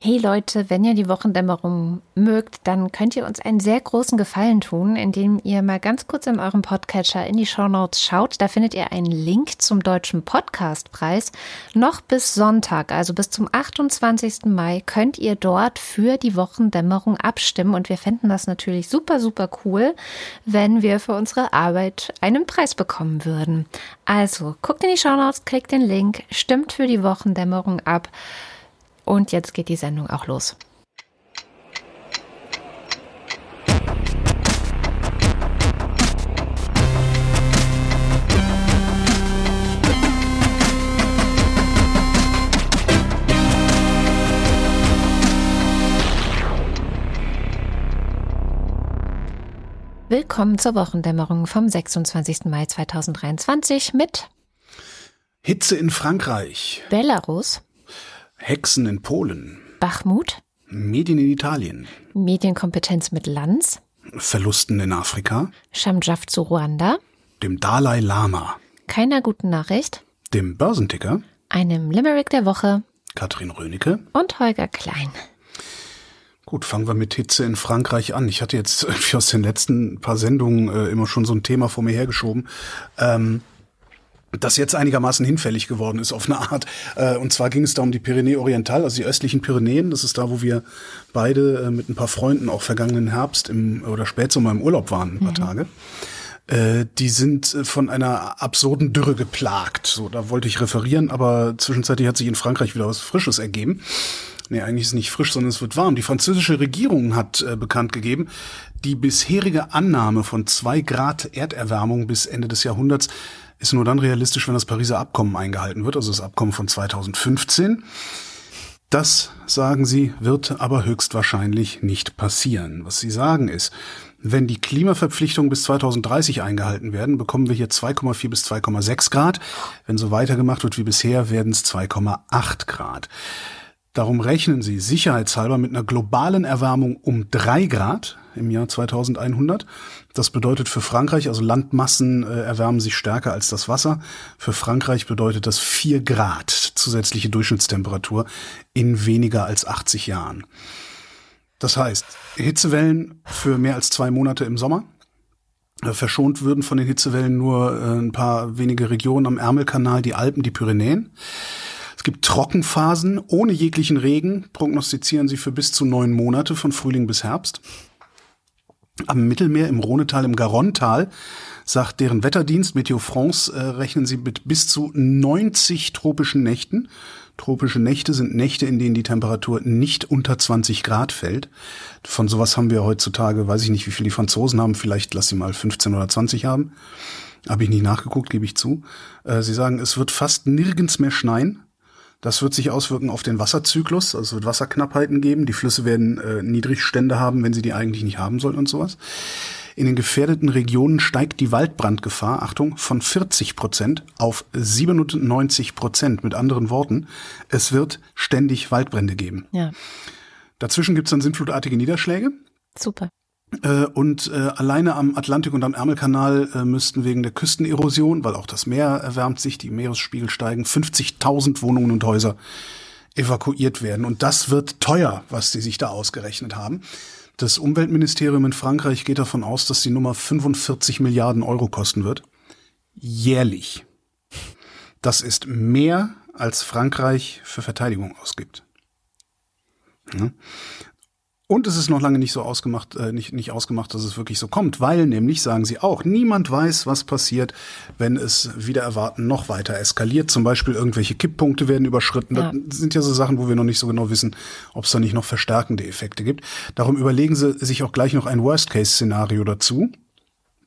Hey Leute, wenn ihr die Wochendämmerung mögt, dann könnt ihr uns einen sehr großen Gefallen tun, indem ihr mal ganz kurz in eurem Podcatcher in die Shownotes schaut. Da findet ihr einen Link zum deutschen Podcastpreis. Noch bis Sonntag, also bis zum 28. Mai, könnt ihr dort für die Wochendämmerung abstimmen. Und wir fänden das natürlich super, super cool, wenn wir für unsere Arbeit einen Preis bekommen würden. Also guckt in die Shownotes, klickt den Link, stimmt für die Wochendämmerung ab. Und jetzt geht die Sendung auch los. Willkommen zur Wochendämmerung vom 26. Mai 2023 mit Hitze in Frankreich, Belarus, Hexen in Polen, Bachmut, Medien in Italien, Medienkompetenz mit Lanz, Verlusten in Afrika, Shamjaf zu Ruanda, dem Dalai Lama, keiner guten Nachricht, dem Börsenticker, einem Limerick der Woche? Katrin Rönecke. und Holger Klein. Gut, fangen wir mit Hitze in Frankreich an. Ich hatte jetzt aus den letzten paar Sendungen äh, immer schon so ein Thema vor mir hergeschoben. Ähm, das jetzt einigermaßen hinfällig geworden ist auf eine Art. Äh, und zwar ging es da um die Pyrenäe Oriental, also die östlichen Pyrenäen. Das ist da, wo wir beide äh, mit ein paar Freunden auch vergangenen Herbst im, oder Spätsommer im Urlaub waren, ein paar Tage. Äh, die sind von einer absurden Dürre geplagt. So, da wollte ich referieren, aber zwischenzeitlich hat sich in Frankreich wieder was Frisches ergeben. Nee, eigentlich ist es nicht frisch, sondern es wird warm. Die französische Regierung hat äh, bekannt gegeben, die bisherige Annahme von zwei Grad Erderwärmung bis Ende des Jahrhunderts ist nur dann realistisch, wenn das Pariser Abkommen eingehalten wird, also das Abkommen von 2015. Das, sagen sie, wird aber höchstwahrscheinlich nicht passieren. Was sie sagen ist, wenn die Klimaverpflichtungen bis 2030 eingehalten werden, bekommen wir hier 2,4 bis 2,6 Grad. Wenn so weitergemacht wird wie bisher, werden es 2,8 Grad. Darum rechnen sie sicherheitshalber mit einer globalen Erwärmung um drei Grad im Jahr 2100. Das bedeutet für Frankreich, also Landmassen äh, erwärmen sich stärker als das Wasser. Für Frankreich bedeutet das vier Grad zusätzliche Durchschnittstemperatur in weniger als 80 Jahren. Das heißt, Hitzewellen für mehr als zwei Monate im Sommer. Äh, Verschont würden von den Hitzewellen nur äh, ein paar wenige Regionen am Ärmelkanal, die Alpen, die Pyrenäen. Es gibt Trockenphasen ohne jeglichen Regen, prognostizieren sie für bis zu neun Monate von Frühling bis Herbst. Am Mittelmeer, im Rhonetal, im Garontal, sagt deren Wetterdienst Meteo France, äh, rechnen sie mit bis zu 90 tropischen Nächten. Tropische Nächte sind Nächte, in denen die Temperatur nicht unter 20 Grad fällt. Von sowas haben wir heutzutage, weiß ich nicht, wie viel die Franzosen haben, vielleicht lass sie mal 15 oder 20 haben. Habe ich nicht nachgeguckt, gebe ich zu. Äh, sie sagen, es wird fast nirgends mehr schneien. Das wird sich auswirken auf den Wasserzyklus. Also es wird Wasserknappheiten geben. Die Flüsse werden äh, Niedrigstände haben, wenn sie die eigentlich nicht haben sollen und sowas. In den gefährdeten Regionen steigt die Waldbrandgefahr, Achtung, von 40 Prozent auf 97 Prozent. Mit anderen Worten, es wird ständig Waldbrände geben. Ja, Dazwischen gibt es dann sintflutartige Niederschläge. super. Äh, und äh, alleine am Atlantik und am Ärmelkanal äh, müssten wegen der Küstenerosion, weil auch das Meer erwärmt sich, die Meeresspiegel steigen, 50.000 Wohnungen und Häuser evakuiert werden. Und das wird teuer, was die sich da ausgerechnet haben. Das Umweltministerium in Frankreich geht davon aus, dass die Nummer 45 Milliarden Euro kosten wird. Jährlich. Das ist mehr, als Frankreich für Verteidigung ausgibt. Ja. Und es ist noch lange nicht so ausgemacht, äh, nicht, nicht ausgemacht, dass es wirklich so kommt, weil nämlich, sagen sie auch, niemand weiß, was passiert, wenn es wieder erwarten noch weiter eskaliert. Zum Beispiel irgendwelche Kipppunkte werden überschritten. Ja. Das sind ja so Sachen, wo wir noch nicht so genau wissen, ob es da nicht noch verstärkende Effekte gibt. Darum überlegen sie sich auch gleich noch ein Worst-Case-Szenario dazu.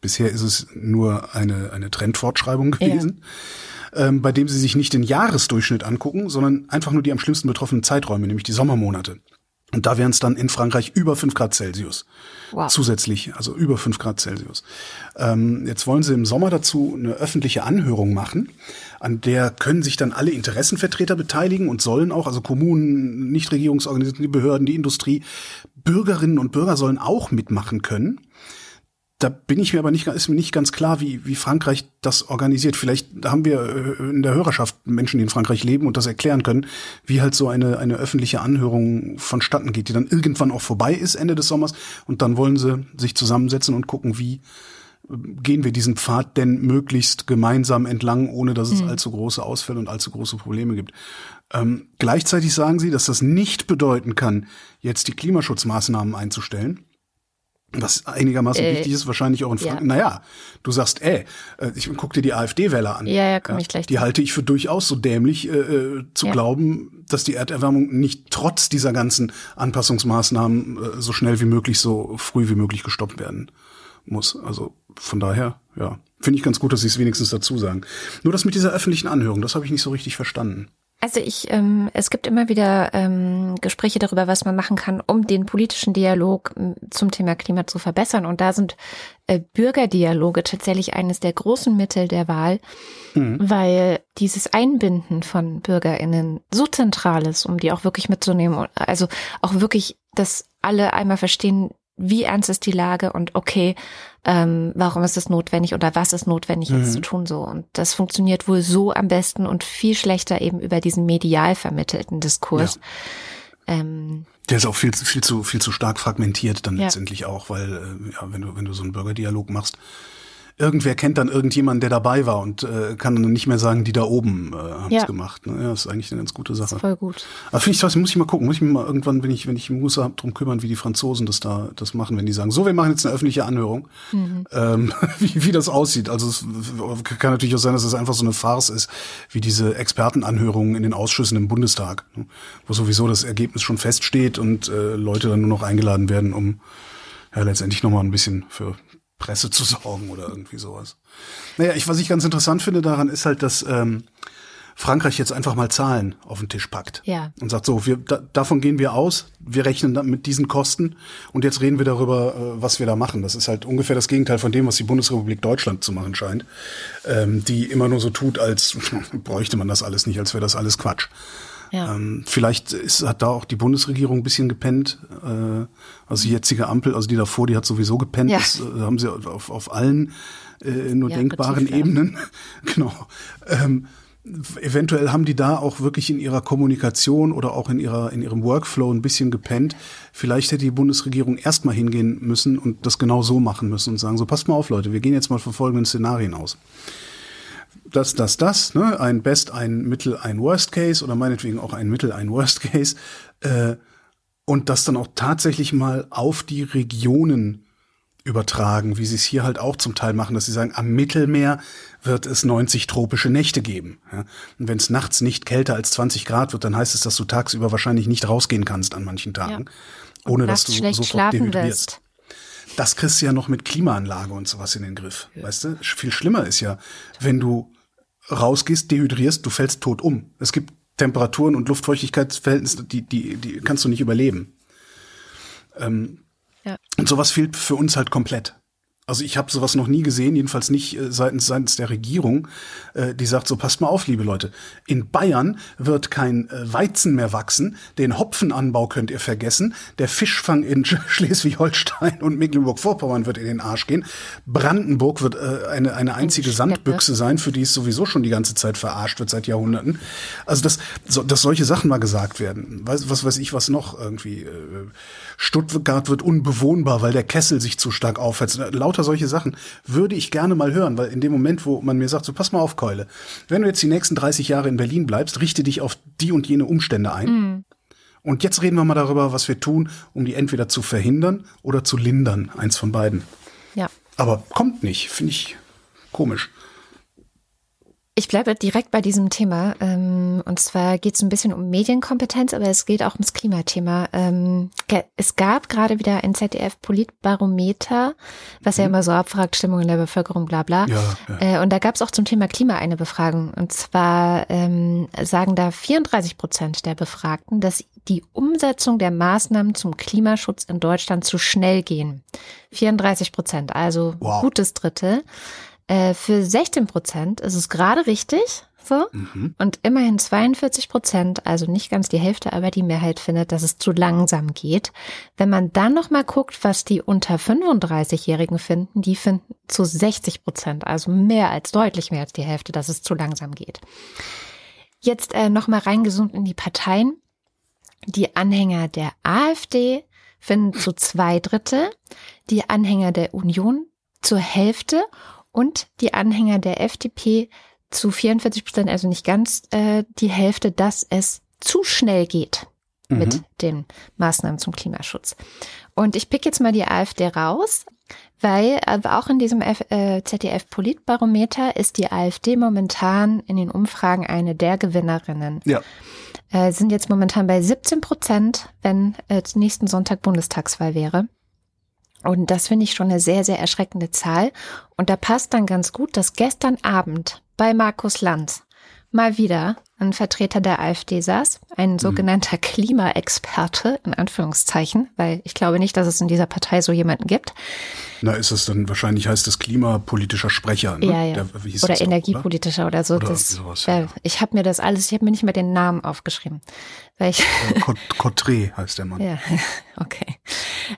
Bisher ist es nur eine, eine Trendfortschreibung gewesen. Ähm, bei dem sie sich nicht den Jahresdurchschnitt angucken, sondern einfach nur die am schlimmsten betroffenen Zeiträume, nämlich die Sommermonate. Und da wären es dann in Frankreich über 5 Grad Celsius. Wow. Zusätzlich, also über 5 Grad Celsius. Ähm, jetzt wollen sie im Sommer dazu eine öffentliche Anhörung machen. An der können sich dann alle Interessenvertreter beteiligen und sollen auch, also Kommunen, Nichtregierungsorganisationen, die Behörden, die Industrie, Bürgerinnen und Bürger sollen auch mitmachen können. Da bin ich mir aber nicht, ist mir nicht ganz klar, wie, wie Frankreich das organisiert. Vielleicht haben wir äh, in der Hörerschaft Menschen, die in Frankreich leben und das erklären können, wie halt so eine, eine öffentliche Anhörung vonstatten geht, die dann irgendwann auch vorbei ist, Ende des Sommers. Und dann wollen sie sich zusammensetzen und gucken, wie äh, gehen wir diesen Pfad denn möglichst gemeinsam entlang, ohne dass es mhm. allzu große Ausfälle und allzu große Probleme gibt. Ähm, gleichzeitig sagen sie, dass das nicht bedeuten kann, jetzt die Klimaschutzmaßnahmen einzustellen was einigermaßen äh, wichtig ist, wahrscheinlich auch in Frankreich. Ja. Naja, du sagst, ey, äh, ich guck dir die AfD-Wähler an. Ja, ja, komm ich gleich. Die zu. halte ich für durchaus so dämlich, äh, äh, zu ja. glauben, dass die Erderwärmung nicht trotz dieser ganzen Anpassungsmaßnahmen äh, so schnell wie möglich, so früh wie möglich gestoppt werden muss. Also von daher, ja, finde ich ganz gut, dass sie es wenigstens dazu sagen. Nur das mit dieser öffentlichen Anhörung, das habe ich nicht so richtig verstanden. Also ich, ähm, es gibt immer wieder ähm, Gespräche darüber, was man machen kann, um den politischen Dialog zum Thema Klima zu verbessern. Und da sind äh, Bürgerdialoge tatsächlich eines der großen Mittel der Wahl, mhm. weil dieses Einbinden von BürgerInnen so zentral ist, um die auch wirklich mitzunehmen. Also auch wirklich, dass alle einmal verstehen, wie ernst ist die Lage und okay, ähm, warum ist es notwendig oder was ist notwendig jetzt mhm. zu tun so. Und das funktioniert wohl so am besten und viel schlechter eben über diesen medial vermittelten Diskurs. Ja. Ähm, der ist auch viel, viel zu, viel zu stark fragmentiert dann ja. letztendlich auch, weil, äh, ja, wenn du, wenn du so einen Bürgerdialog machst, irgendwer kennt dann irgendjemanden, der dabei war und äh, kann dann nicht mehr sagen, die da oben äh, haben es ja. gemacht. Ne? Ja, das ist eigentlich eine ganz gute Sache. voll gut. Aber finde ich, das muss ich mal gucken, muss ich mir mal irgendwann, wenn ich, wenn ich Muße habe, drum kümmern, wie die Franzosen das da das machen, wenn die sagen, so, wir machen jetzt eine öffentliche Anhörung, mhm. ähm, wie, wie das aussieht. Also es kann natürlich auch sein, dass es einfach so eine Farce ist, wie diese Expertenanhörungen in den Ausschüssen im Bundestag, ne? wo sowieso das Ergebnis schon feststeht und äh, Leute dann nur noch eingeladen werden, um ja letztendlich nochmal ein bisschen für Presse zu sorgen oder irgendwie sowas. Naja, ich, was ich ganz interessant finde daran ist halt, dass ähm, Frankreich jetzt einfach mal Zahlen auf den Tisch packt. Ja. Und sagt so, wir, da, davon gehen wir aus, wir rechnen mit diesen Kosten und jetzt reden wir darüber, äh, was wir da machen. Das ist halt ungefähr das Gegenteil von dem, was die Bundesrepublik Deutschland zu machen scheint, ähm, die immer nur so tut, als bräuchte man das alles nicht, als wäre das alles Quatsch. Ja. Ähm, vielleicht ist, hat da auch die Bundesregierung ein bisschen gepennt. Äh, also die jetzige Ampel, also die davor, die hat sowieso gepennt. Ja. Das äh, haben sie auf, auf allen äh, nur ja, denkbaren Ebenen. genau. Ähm, eventuell haben die da auch wirklich in ihrer Kommunikation oder auch in ihrer in ihrem Workflow ein bisschen gepennt. Vielleicht hätte die Bundesregierung erstmal hingehen müssen und das genau so machen müssen und sagen so passt mal auf Leute, wir gehen jetzt mal von folgenden Szenarien aus das, das, das, ne? ein Best, ein Mittel, ein Worst Case oder meinetwegen auch ein Mittel, ein Worst Case. Äh, und das dann auch tatsächlich mal auf die Regionen übertragen, wie sie es hier halt auch zum Teil machen, dass sie sagen, am Mittelmeer wird es 90 tropische Nächte geben. Ja? Und wenn es nachts nicht kälter als 20 Grad wird, dann heißt es, dass du tagsüber wahrscheinlich nicht rausgehen kannst an manchen Tagen, ja. ohne dass du sofort dehydrierst. Das kriegst du ja noch mit Klimaanlage und sowas in den Griff. Ja. Weißt du? Viel schlimmer ist ja, wenn du rausgehst, dehydrierst, du fällst tot um. Es gibt Temperaturen und Luftfeuchtigkeitsverhältnisse, die, die, die kannst du nicht überleben. Ähm, ja. Und sowas fehlt für uns halt komplett. Also ich habe sowas noch nie gesehen, jedenfalls nicht äh, seitens, seitens der Regierung, äh, die sagt so, passt mal auf, liebe Leute, in Bayern wird kein äh, Weizen mehr wachsen, den Hopfenanbau könnt ihr vergessen, der Fischfang in Schleswig-Holstein und Mecklenburg-Vorpommern wird in den Arsch gehen, Brandenburg wird äh, eine, eine einzige Sandbüchse sein, für die es sowieso schon die ganze Zeit verarscht wird seit Jahrhunderten. Also dass, so, dass solche Sachen mal gesagt werden, was, was weiß ich, was noch irgendwie, äh, Stuttgart wird unbewohnbar, weil der Kessel sich zu stark aufheizt, lauter lauter solche Sachen würde ich gerne mal hören, weil in dem Moment, wo man mir sagt, so pass mal auf, Keule, wenn du jetzt die nächsten 30 Jahre in Berlin bleibst, richte dich auf die und jene Umstände ein. Mhm. Und jetzt reden wir mal darüber, was wir tun, um die entweder zu verhindern oder zu lindern. Eins von beiden. Ja. Aber kommt nicht, finde ich komisch. Ich bleibe direkt bei diesem Thema. Ähm, und zwar geht es ein bisschen um Medienkompetenz, aber es geht auch ums Klimathema. Ähm, es gab gerade wieder ein ZDF-Politbarometer, was ja mhm. immer so abfragt, Stimmung in der Bevölkerung, bla bla. Ja, ja. Äh, und da gab es auch zum Thema Klima eine Befragung. Und zwar ähm, sagen da 34 Prozent der Befragten, dass die Umsetzung der Maßnahmen zum Klimaschutz in Deutschland zu schnell gehen. 34 Prozent, also wow. gutes Drittel. Äh, für 16 Prozent ist es gerade richtig. So. Mhm. Und immerhin 42 Prozent, also nicht ganz die Hälfte, aber die Mehrheit findet, dass es zu langsam geht. Wenn man dann nochmal guckt, was die unter 35-Jährigen finden, die finden zu 60 Prozent, also mehr als deutlich mehr als die Hälfte, dass es zu langsam geht. Jetzt äh, nochmal reingezoomt in die Parteien. Die Anhänger der AfD finden zu zwei Drittel, die Anhänger der Union zur Hälfte und die Anhänger der FDP zu 44 Prozent, also nicht ganz äh, die Hälfte, dass es zu schnell geht mhm. mit den Maßnahmen zum Klimaschutz. Und ich pick jetzt mal die AfD raus, weil äh, auch in diesem F, äh, ZDF Politbarometer ist die AfD momentan in den Umfragen eine der Gewinnerinnen. Ja. Äh, sind jetzt momentan bei 17 Prozent, wenn äh, nächsten Sonntag Bundestagswahl wäre. Und das finde ich schon eine sehr, sehr erschreckende Zahl. Und da passt dann ganz gut, dass gestern Abend bei Markus Lanz mal wieder ein Vertreter der AfD saß, ein mhm. sogenannter mhm. Klimaexperte, in Anführungszeichen, weil ich glaube nicht, dass es in dieser Partei so jemanden gibt. Na, ist es dann wahrscheinlich heißt es klimapolitischer Sprecher, ne? Ja, ja. Der, oder energiepolitischer auch, oder? oder so. Oder das, sowas, ja. Ich habe mir das alles, ich habe mir nicht mehr den Namen aufgeschrieben. Weil ich äh, Cotré heißt der Mann. Ja, okay.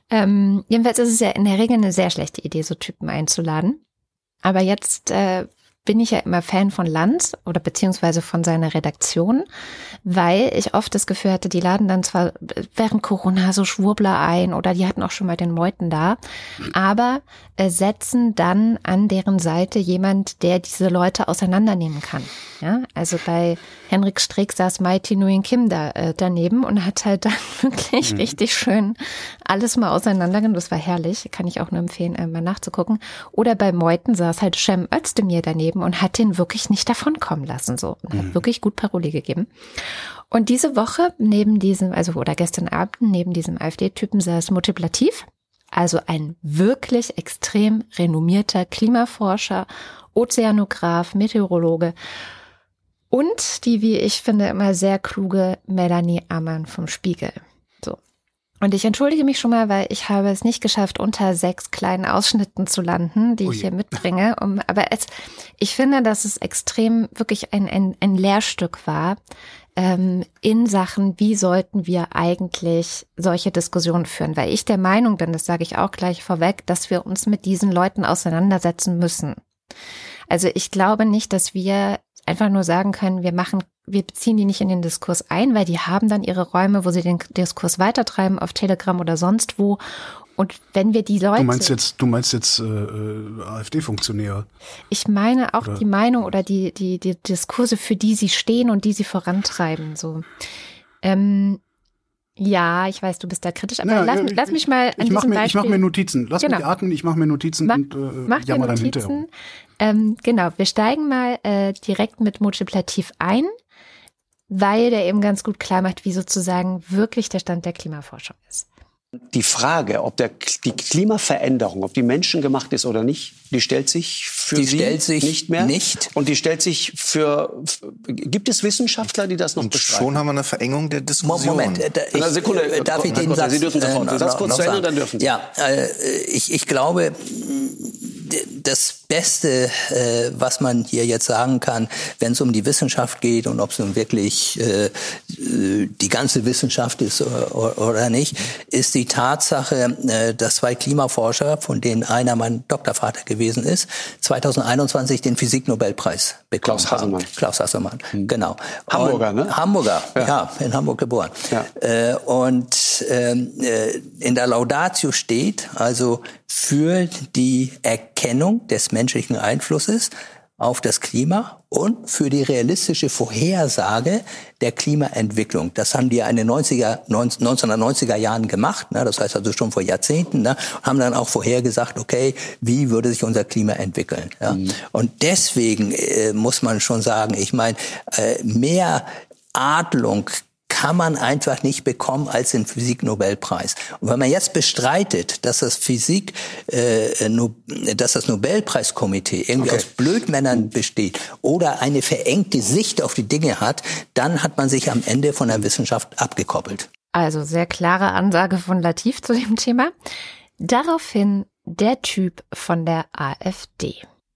Ähm, jedenfalls ist es ja in der Regel eine sehr schlechte Idee, so Typen einzuladen. Aber jetzt äh, bin ich ja immer Fan von Lanz oder beziehungsweise von seiner Redaktion, weil ich oft das Gefühl hatte, die laden dann zwar während Corona so Schwurbler ein oder die hatten auch schon mal den Meuten da, aber äh, setzen dann an deren Seite jemand, der diese Leute auseinandernehmen kann. Ja, also bei Henrik Streeck saß Mighty Nguyen Kim da äh, daneben und hat halt dann wirklich mhm. richtig schön alles mal auseinandergenommen. Das war herrlich, kann ich auch nur empfehlen, äh, mal nachzugucken. Oder bei Meuten saß halt Cem Özdemir daneben und hat den wirklich nicht davonkommen lassen, so. Und hat mhm. wirklich gut Paroli gegeben. Und diese Woche neben diesem, also oder gestern Abend neben diesem AfD-Typen saß Multiplativ, also ein wirklich extrem renommierter Klimaforscher, Ozeanograph, Meteorologe und die, wie ich finde, immer sehr kluge Melanie Ammann vom Spiegel. So. Und ich entschuldige mich schon mal, weil ich habe es nicht geschafft, unter sechs kleinen Ausschnitten zu landen, die Ui. ich hier mitbringe. Um, aber es, ich finde, dass es extrem wirklich ein, ein, ein Lehrstück war ähm, in Sachen, wie sollten wir eigentlich solche Diskussionen führen. Weil ich der Meinung bin, das sage ich auch gleich vorweg, dass wir uns mit diesen Leuten auseinandersetzen müssen. Also ich glaube nicht, dass wir einfach nur sagen können, wir machen, wir beziehen die nicht in den Diskurs ein, weil die haben dann ihre Räume, wo sie den Diskurs weitertreiben auf Telegram oder sonst wo. Und wenn wir die Leute. Du meinst jetzt, du meinst jetzt äh, äh AfD-Funktionäre. Ich meine auch oder? die Meinung oder die, die, die Diskurse, für die sie stehen und die sie vorantreiben. So. Ähm, ja, ich weiß, du bist da kritisch, aber ja, lass, ich, lass, mich mal an ich diesem mir, Beispiel... Ich mache mir Notizen. Lass genau. mich atmen, ich mache mir Notizen mach, und äh, jammer dann hinterher. Ähm, genau, wir steigen mal äh, direkt mit Multiplativ ein, weil der eben ganz gut klar macht, wie sozusagen wirklich der Stand der Klimaforschung ist. Die Frage, ob der, die Klimaveränderung, ob die menschengemacht ist oder nicht, die stellt sich für die Sie stellt sich nicht mehr. Nicht. Und die stellt sich für. Gibt es Wissenschaftler, die das noch Und Schon haben wir eine Verengung der Diskussion. Moment, äh, ich, Eine Sekunde, äh, darf ich den Satz, Sie dürfen sofort äh, Satz kurz zu Ende, dann dürfen Sie. Ja, äh, ich, ich glaube, das Beste, äh, was man hier jetzt sagen kann, wenn es um die Wissenschaft geht und ob es nun wirklich äh, die ganze Wissenschaft ist oder, oder nicht, ist die Tatsache, äh, dass zwei Klimaforscher, von denen einer mein Doktorvater gewesen ist, 2021 den Physiknobelpreis bekommen Klaus Hasselmann. Haben. Klaus Hasselmann, mhm. genau. Hamburger, und, ne? Hamburger, ja. ja. in Hamburg geboren. Ja. Äh, und ähm, äh, in der Laudatio steht also für die Erkennung des menschlichen Einflusses auf das Klima und für die realistische Vorhersage der Klimaentwicklung. Das haben die ja in den 90er, 1990er Jahren gemacht, ne, das heißt also schon vor Jahrzehnten, ne, haben dann auch vorhergesagt, okay, wie würde sich unser Klima entwickeln. Ja. Mhm. Und deswegen äh, muss man schon sagen, ich meine, äh, mehr Adlung kann man einfach nicht bekommen als den Physiknobelpreis. Und wenn man jetzt bestreitet, dass das Physik, äh, no, dass das Nobelpreiskomitee irgendwie okay. aus Blödmännern besteht oder eine verengte Sicht auf die Dinge hat, dann hat man sich am Ende von der Wissenschaft abgekoppelt. Also sehr klare Ansage von Latif zu dem Thema. Daraufhin der Typ von der AfD.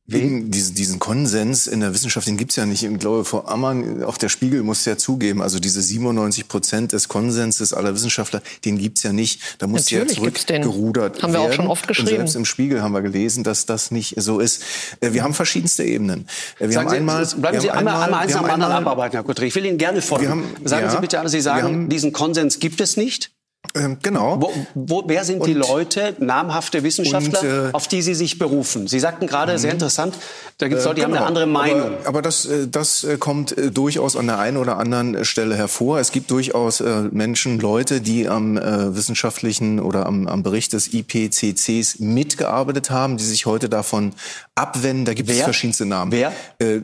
Wegen diesen, diesen Konsens in der Wissenschaft, den gibt's ja nicht. Ich glaube, Frau Ammann, auch der Spiegel muss ja zugeben, also diese 97 Prozent des Konsenses aller Wissenschaftler, den gibt's ja nicht. Da muss Natürlich ja zurückgerudert Haben wir auch schon oft geschrieben. Und selbst im Spiegel haben wir gelesen, dass das nicht so ist. Äh, wir haben verschiedenste Ebenen. Äh, wir Sagen haben Sie, einmal, bleiben Sie einmal, einmal eins nach dem anderen abarbeiten, Herr Kuttri. Ich will Ihnen gerne folgen. Haben, Sagen ja, Sie bitte, Sie sagen, haben, diesen Konsens gibt es nicht. Ähm, genau. Wo, wo, wer sind und, die Leute, namhafte Wissenschaftler, und, äh, auf die Sie sich berufen? Sie sagten gerade, sehr mhm. interessant, da gibt es Leute, die genau. haben eine genau. andere Meinung. Aber, aber das, äh, das äh, kommt durchaus an der einen oder anderen Stelle hervor. Es gibt durchaus Menschen, Leute, die am wissenschaftlichen oder am, am Bericht des IPCCs mitgearbeitet haben, die sich heute davon abwenden. Da gibt Wer? es verschiedenste Namen. Wer?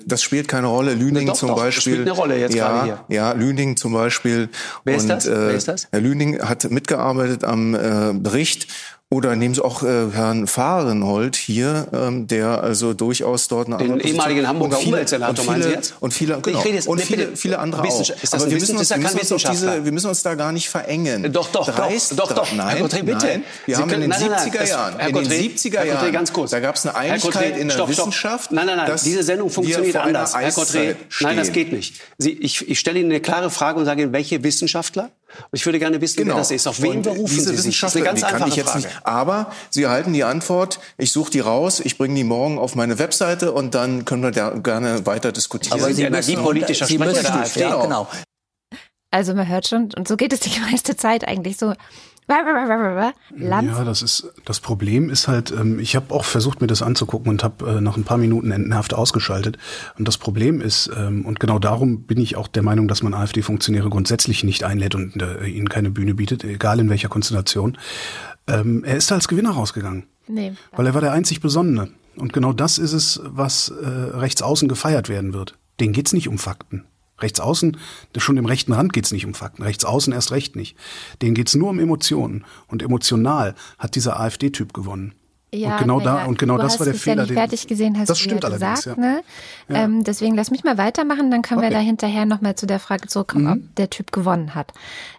Das spielt keine Rolle. Lüning doch, zum doch, Beispiel. Das spielt eine Rolle jetzt ja, gerade hier. Ja, Lüning zum Beispiel. Wer ist das? Wer ist das? Herr Lüning hat mitgearbeitet am äh, Bericht oder nehmen Sie auch äh, Herrn Fahrenhold hier, ähm, der also durchaus dort eine Den ehemaligen Hamburger Umweltsenator, meinen Sie jetzt? Und viele, genau, ich rede jetzt, und viele, viele andere auch. Ist das Aber wir müssen, uns, wir, müssen uns diese, wir müssen uns da gar nicht verengen. Doch, doch, Dreist, doch, doch, doch. Nein, Herr Gottre, bitte. Nein. Wir Sie haben können, in den nein, 70er Jahren, in den 70er Jahren, ganz kurz. da gab es eine Einigkeit in der stopp, Wissenschaft. Nein, nein, nein, diese Sendung funktioniert anders. Herr Gottre, nein, das geht nicht. Ich, ich stelle Ihnen eine klare Frage und sage, welche Wissenschaftler? Und ich würde gerne wissen, genau. wer das ist. Auf wen berufen diese Sie sich? Das ist eine ganz die kann ich jetzt Frage. nicht. Aber Sie erhalten die Antwort. Ich suche die raus. Ich bringe die morgen auf meine Webseite und dann können wir da gerne weiter diskutieren. Aber Sie energiepolitischer Sprecher der AfD. Ja, genau. Also man hört schon, und so geht es die meiste Zeit eigentlich so. Land. Ja, das ist das Problem ist halt, ähm, ich habe auch versucht mir das anzugucken und habe äh, nach ein paar Minuten entenhaft ausgeschaltet. Und das Problem ist, ähm, und genau darum bin ich auch der Meinung, dass man AfD-Funktionäre grundsätzlich nicht einlädt und äh, ihnen keine Bühne bietet, egal in welcher Konstellation. Ähm, er ist als Gewinner rausgegangen. Nee. Weil er war der einzig Besonnene. Und genau das ist es, was äh, rechts außen gefeiert werden wird. Den geht's nicht um Fakten. Rechts außen, schon im rechten Rand geht's nicht um Fakten, rechts außen erst recht nicht. Denen geht's nur um Emotionen. Und emotional hat dieser AfD-Typ gewonnen. Ja, und genau da ja, und genau das war der Fehler. Ja nicht fertig gesehen hast das du stimmt ja gesagt, ja. ne? Ja. Ähm, deswegen lass mich mal weitermachen, dann können okay. wir da hinterher nochmal zu der Frage zurückkommen, mhm. ob der Typ gewonnen hat.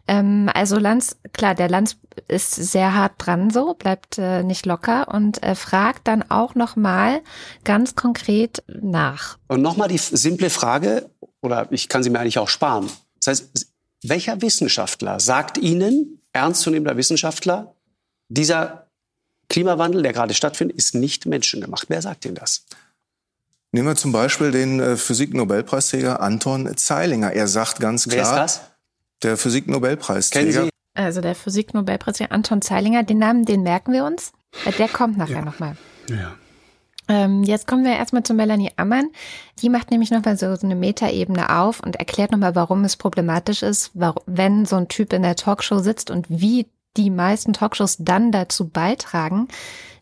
Ähm, also Lanz, klar, der Lanz ist sehr hart dran, so bleibt äh, nicht locker und äh, fragt dann auch nochmal ganz konkret nach. Und nochmal die simple Frage, oder ich kann sie mir eigentlich auch sparen. Das heißt, welcher Wissenschaftler sagt Ihnen, ernstzunehmender Wissenschaftler, dieser Klimawandel, der gerade stattfindet, ist nicht menschengemacht? Wer sagt Ihnen das? Nehmen wir zum Beispiel den äh, Physik-Nobelpreisträger Anton Zeilinger. Er sagt ganz klar. Wer ist das? Der Physik-Nobelpreisträger. Also der Physik-Nobelpreisträger Anton Zeilinger, den Namen, den merken wir uns. Der kommt nachher ja. nochmal. Ja. Ähm, jetzt kommen wir erstmal zu Melanie Ammann. Die macht nämlich nochmal so, so eine Metaebene auf und erklärt nochmal, warum es problematisch ist, warum, wenn so ein Typ in der Talkshow sitzt und wie die meisten Talkshows dann dazu beitragen,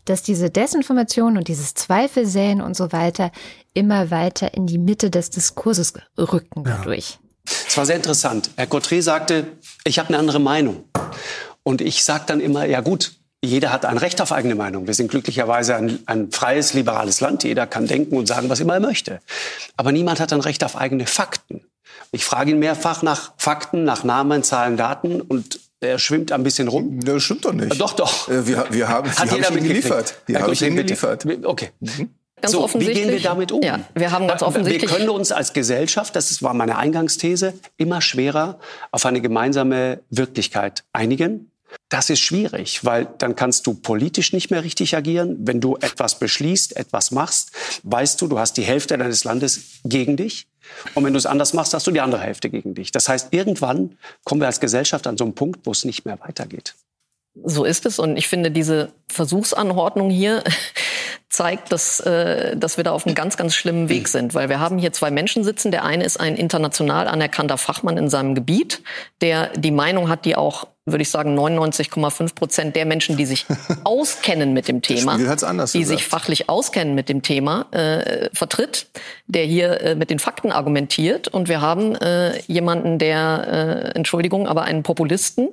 dass diese Desinformation und dieses Zweifelsäen und so weiter immer weiter in die Mitte des Diskurses rücken dadurch. Es war sehr interessant. Herr Cottret sagte, ich habe eine andere Meinung. Und ich sage dann immer, ja gut, jeder hat ein Recht auf eigene Meinung. Wir sind glücklicherweise ein, ein, freies, liberales Land. Jeder kann denken und sagen, was immer er möchte. Aber niemand hat ein Recht auf eigene Fakten. Ich frage ihn mehrfach nach Fakten, nach Namen, Zahlen, Daten und er schwimmt ein bisschen rum. Das stimmt doch nicht. Doch, doch. Äh, wir, wir haben, hat jeder hab geliefert. Die habe ich ihm geliefert. Okay. Mhm. Ganz so, wie gehen wir damit um? Ja, wir haben ganz offensichtlich. Wir können uns als Gesellschaft, das war meine Eingangsthese, immer schwerer auf eine gemeinsame Wirklichkeit einigen. Das ist schwierig, weil dann kannst du politisch nicht mehr richtig agieren. Wenn du etwas beschließt, etwas machst, weißt du, du hast die Hälfte deines Landes gegen dich. Und wenn du es anders machst, hast du die andere Hälfte gegen dich. Das heißt, irgendwann kommen wir als Gesellschaft an so einen Punkt, wo es nicht mehr weitergeht. So ist es. Und ich finde diese Versuchsanordnung hier zeigt, dass, äh, dass wir da auf einem ganz, ganz schlimmen Weg sind. Weil wir haben hier zwei Menschen sitzen. Der eine ist ein international anerkannter Fachmann in seinem Gebiet, der die Meinung hat, die auch würde ich sagen, 99,5 Prozent der Menschen, die sich auskennen mit dem Thema, die gesagt. sich fachlich auskennen mit dem Thema, äh, vertritt, der hier äh, mit den Fakten argumentiert. Und wir haben äh, jemanden, der, äh, Entschuldigung, aber einen Populisten,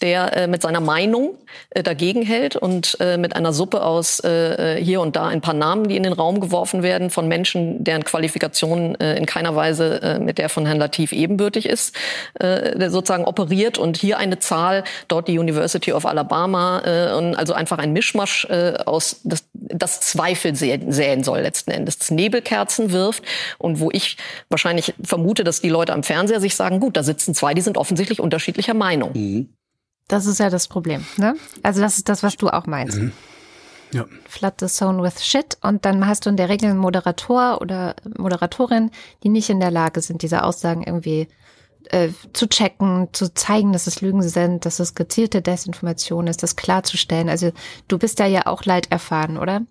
der äh, mit seiner Meinung äh, dagegen hält und äh, mit einer Suppe aus äh, äh hier und da ein paar Namen, die in den Raum geworfen werden von Menschen, deren Qualifikation äh, in keiner Weise äh, mit der von Herrn Latif ebenbürtig ist, äh, der sozusagen operiert und hier eine Zahl Wahl, dort die University of Alabama äh, und also einfach ein Mischmasch äh, aus das, das Zweifel säen soll letzten Endes, das Nebelkerzen wirft und wo ich wahrscheinlich vermute, dass die Leute am Fernseher sich sagen, gut, da sitzen zwei, die sind offensichtlich unterschiedlicher Meinung. Mhm. Das ist ja das Problem, ne? Also das ist das, was du auch meinst. Mhm. Ja. Flood the zone with shit. Und dann hast du in der Regel einen Moderator oder Moderatorin, die nicht in der Lage sind, diese Aussagen irgendwie äh, zu checken, zu zeigen, dass es Lügen sind, dass es gezielte Desinformation ist, das klarzustellen. Also du bist da ja auch leid erfahren, oder?